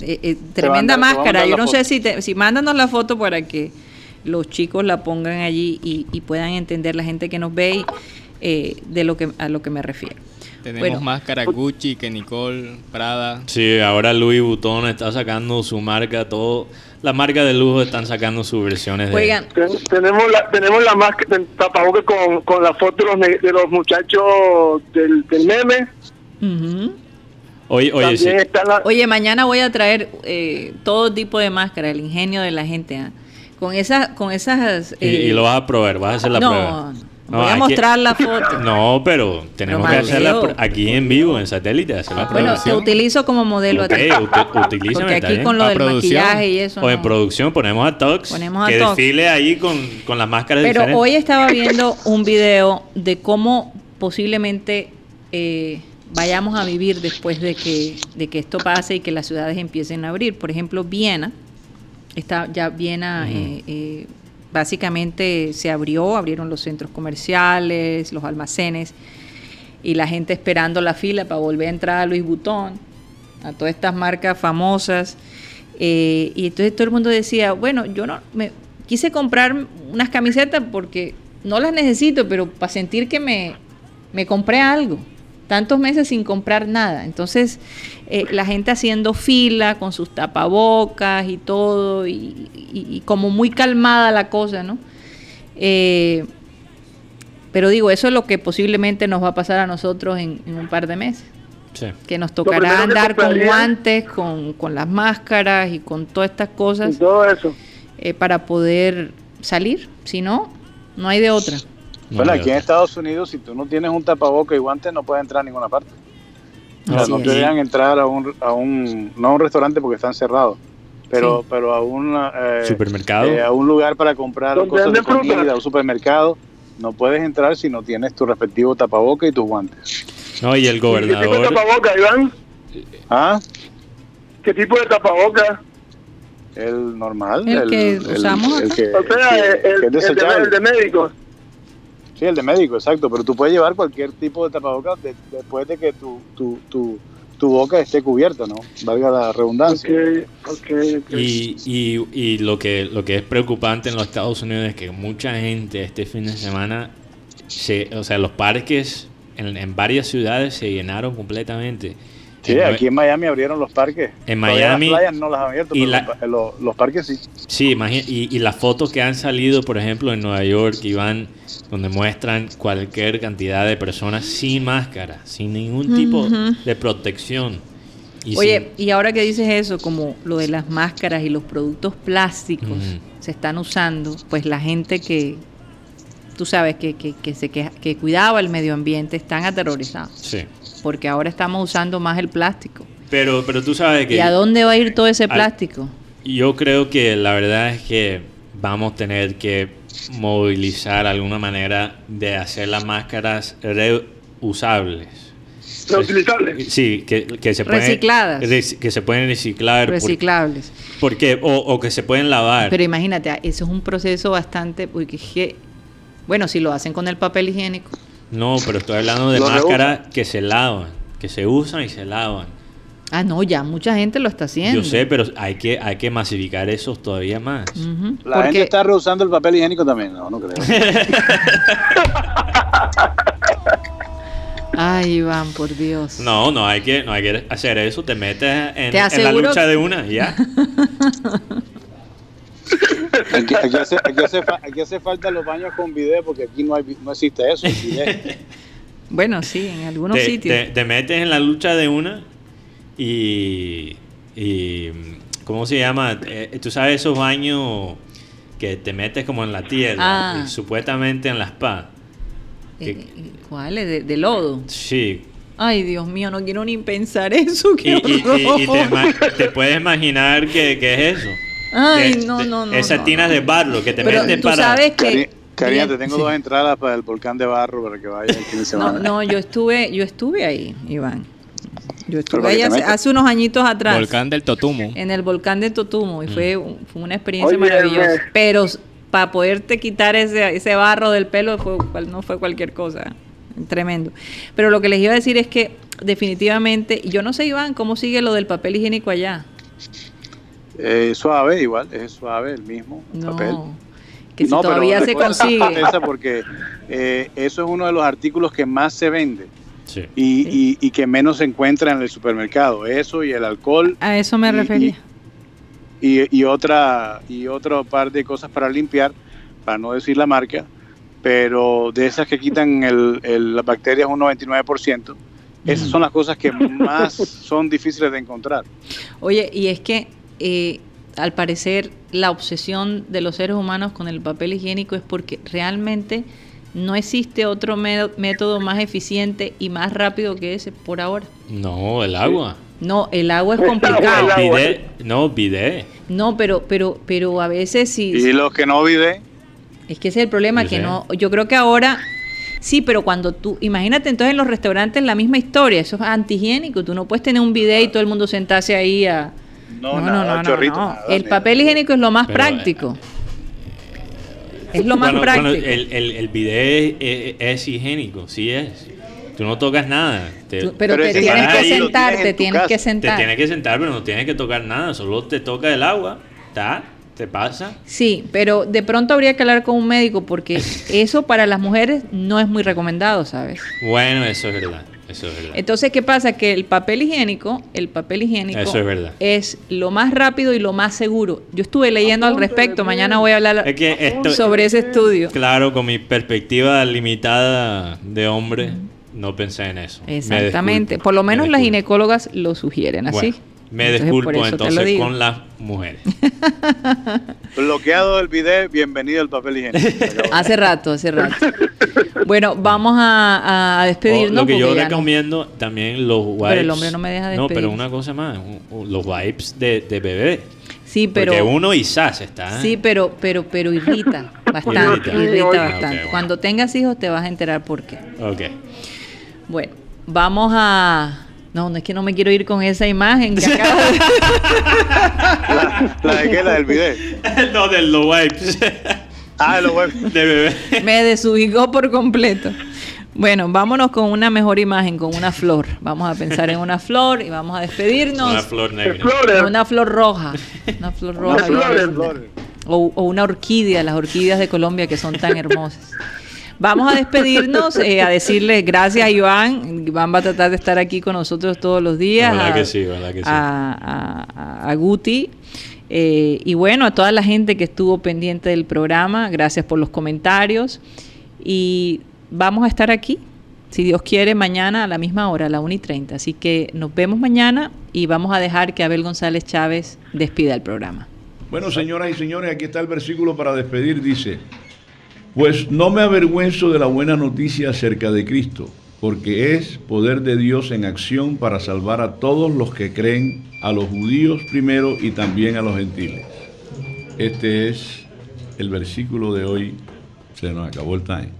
eh, eh, tremenda mandar- máscara. Yo no sé si, te, si mándanos la foto para que los chicos la pongan allí y, y puedan entender la gente que nos ve y, eh, de lo que a lo que me refiero. Tenemos Bueno. máscaras Gucci, que Nicole, Prada. Sí, ahora Louis Vuitton está sacando su marca, todo. Las marcas de lujo están sacando sus versiones de. Ten- tenemos la tenemos la máscara ten- tapabocas con, con la foto de los, de los muchachos del, del meme. ujú. Oye, oye, sí. También está la, oye, mañana voy a traer eh, todo tipo de máscara, el ingenio de la gente. ¿ah? Con esas, con esas. Y, eh, y lo vas a probar, vas a hacer la no, prueba. no, voy a mostrar la foto. No, pero tenemos Pero, que hacerla aquí en vivo, en satélite, hacer la Bueno, te utilizo como modelo a ti. Utilízame, Porque aquí con lo del producción. maquillaje y eso. O en no. producción ponemos a Tox, Ponemos a que Tox. desfile ahí con, con las máscaras Pero diferentes. hoy estaba viendo un video de cómo posiblemente eh, vayamos a vivir después de que, de que esto pase y que las ciudades empiecen a abrir. Por ejemplo, Viena, está ya Viena eh, eh, básicamente se abrió, abrieron los centros comerciales, los almacenes y la gente esperando la fila para volver a entrar a Louis Vuitton, a todas estas marcas famosas. Eh, y entonces todo el mundo decía, bueno, yo no me quise comprar unas camisetas porque no las necesito, pero para sentir que me, me compré algo. Tantos meses sin comprar nada. Entonces, eh, la gente haciendo fila con sus tapabocas y todo, y, y- y como muy calmada la cosa, ¿no? Eh, pero digo, eso es lo que posiblemente nos va a pasar a nosotros en, en un par de meses Sí. que nos tocará que andar con guantes, con, con las máscaras y con todas estas y cosas todo eso. eh, para poder salir. Si no, no hay de otra. No, bueno, aquí en. Estados Unidos, si tú no tienes un tapaboca y guantes, no puedes entrar a ninguna parte. O sea, no te dejan entrar a un, a un, no a un restaurante porque están cerrados, pero, Sí. pero a un, eh, Supermercado. eh, a un lugar para comprar ¿Dónde cosas de comida, a un supermercado, no puedes entrar si no tienes tu respectivo tapaboca y tus guantes. No, y el ¿Qué tipo de gobernador. tapabocas, Iván? ¿Ah? ¿Qué tipo de tapabocas? El normal. El que usamos el que- O sea, el el de médicos. Sí, el de médico, exacto. Pero tú puedes llevar cualquier tipo de tapabocas de- después de que tu, tu, tu, tu boca esté cubierta, ¿no? Valga la redundancia. Ok, ok, ok. Y, y, y lo, que, lo que es preocupante en los Estados Unidos es que mucha gente este fin de semana, se, o sea, los parques en, en varias ciudades se llenaron completamente. Sí, En aquí en Miami abrieron los parques. En Miami- Las playas no las han abierto, y pero la- los, los- parques sí. Sí, y, y las fotos que han salido, por ejemplo, en Nueva York, Iván, donde muestran cualquier cantidad de personas sin máscara, sin ningún tipo de protección. Y Oye, y ahora que dices eso, como lo de las máscaras y los productos plásticos se están usando, pues la gente que, tú sabes, que, que, que se queja- que cuidaba el medio ambiente están aterrorizados, sí. porque ahora estamos usando más el plástico. Pero, pero tú sabes que ¿Y a dónde va a ir todo ese Al- plástico? yo creo que la verdad es que vamos a tener que movilizar alguna manera de hacer las máscaras reusables. Reutilizables. Sí, que, que se pueden Recicladas. rec- que se pueden reciclar. por- Reciclables. porque o, o que se pueden lavar. Pero imagínate, eso es un proceso bastante, porque es que, bueno, si lo hacen con el papel higiénico, No, pero estoy hablando de máscaras que se lavan, que se usan y se lavan. Ah, no, ya mucha gente lo está haciendo. Yo sé, pero hay que hay que masificar eso todavía más. Ujú, La porque- gente está rehusando el papel higiénico también, no, no creo. Ay, Iván, por Dios. No, no hay que no hay que hacer eso. Te metes en, Te en la lucha que- de una, ya. Aquí, aquí hace, aquí hace fa- aquí hace falta los baños con video porque aquí no, hay, no existe eso. Bueno, sí, en algunos te, sitios. te- te metes en la lucha de una y, y ¿cómo se llama? Eh, Tú sabes esos baños que te metes como en la tierra, Ah. supuestamente en la spa. Eh, eh, ¿Cuáles? De, de lodo. Sí. Ay, Dios mío, no quiero ni pensar eso. Y, Qué y- y- y te, puedes imaginar que, que es eso. Ay, De- no, de- no, no. Esas no, tinas no. de barro que te Pero metes tú para... sabes que. Karina, te tengo sí. dos entradas para el volcán de barro para que vayas el fin de No, semana. no, yo estuve, yo estuve ahí, Iván. Yo estuve Pero ahí hace, unos añitos atrás. Volcán del Totumo. En el volcán de Totumo. Y Mm. fue, un- fue una experiencia Oye, maravillosa. me- Pero para poderte quitar ese, ese barro del pelo fue, cual- no fue cualquier cosa. Tremendo. Pero lo que les iba a decir es que definitivamente, yo no sé, Iván, cómo sigue lo del papel higiénico allá. Eh, suave, igual, es suave el mismo No. papel. Que si No, pero todavía la se consigue. porque eh, eso es uno de los artículos que más se vende Sí. y, y- y que menos se encuentra en el supermercado. Eso y el alcohol A eso me Y- refería. y, y otra y otro par de cosas para limpiar, para no decir la marca, pero de esas que quitan el, el- las bacterias un 99%, esas son las cosas que más son difíciles de encontrar. Oye, y es que eh, al parecer la obsesión de los seres humanos con el papel higiénico es porque realmente no existe otro método más eficiente y más rápido que ese por ahora. No, el agua. No, el agua es El complicado. agua. Bidet, no, bidet. No, pero, pero, pero a veces sí. Y los que no vide, Es que ese es el problema, Yo que no, yo creo que ahora, sí, pero cuando tú, imagínate entonces en los restaurantes la misma historia, eso es antihigiénico, tú no puedes tener un video y todo el mundo sentarse ahí a... no, nada, chorrito, nada, El ni- papel higiénico es lo más Pero, práctico. Es lo más Bueno, práctico. bueno, el, el, el bidet es, es higiénico, sí es. Tú no tocas nada. Te, Tú- pero, pero te tienes ahí que lo sentar, tienes en te tienes que casa. te sentar. tienes que sentar, pero no tienes que tocar nada. Solo te toca el agua, ta, te pasa. Sí, pero de pronto habría que hablar con un médico porque eso para las mujeres no es muy recomendado, ¿sabes? Bueno, eso es verdad. Eso es verdad. Entonces, ¿qué pasa? Que el papel higiénico, el papel higiénico Eso es verdad. es lo más rápido y lo más seguro. Yo estuve leyendo al respecto, mañana voy a hablar Es que esto, sobre ese estudio. claro, con mi perspectiva limitada de hombre, no pensé en eso. Me Exactamente. Por lo me menos las ginecólogas lo sugieren así. Bueno, me disculpo entonces con las mujeres. bloqueado del bidet, bienvenido al papel higiénico. Hace rato, hace rato. Bueno, vamos a, a O despedirnos. lo que yo no- recomiendo también los wipes. Pero el hombre no me deja No, pero despedir. una cosa más, los wipes de, de bebé. Sí, pero Porque uno y sas está. sí, pero pero pero irrita bastante, Irrita. Ah, bastante. bueno. Cuando tengas hijos te vas a enterar por qué. Ok. Bueno, vamos a no, no es que no me quiero ir con esa imagen que acaba de- La, la de qué, la del bidet. no, de los wipes Ah, de los web. de bebé. me desubicó por completo. Bueno, vámonos con una mejor imagen, con una flor. Vamos a pensar en una flor y vamos a despedirnos. Una flor negra. Flores. Una flor roja. Una flor roja. flores. O, o una orquídea, las orquídeas de Colombia que son tan hermosas. Vamos a despedirnos, eh, a decirle gracias a Iván. Iván va a tratar de estar aquí con nosotros todos los días. A- que sí, que sí. a, a- a Guti. eh, y bueno, a toda la gente que estuvo pendiente del programa, gracias por los comentarios. Y vamos a estar aquí, si Dios quiere, mañana a la misma hora, a la 1 y 30. Así que nos vemos mañana y vamos a dejar que Abel González Chávez despida el programa. Bueno, señoras y señores, aquí está el versículo para despedir. Dice, pues no me avergüenzo de la buena noticia acerca de Cristo, porque es poder de Dios en acción para salvar a todos los que creen, a los judíos primero y también a los gentiles. Este es el versículo de hoy. Se nos acabó el time.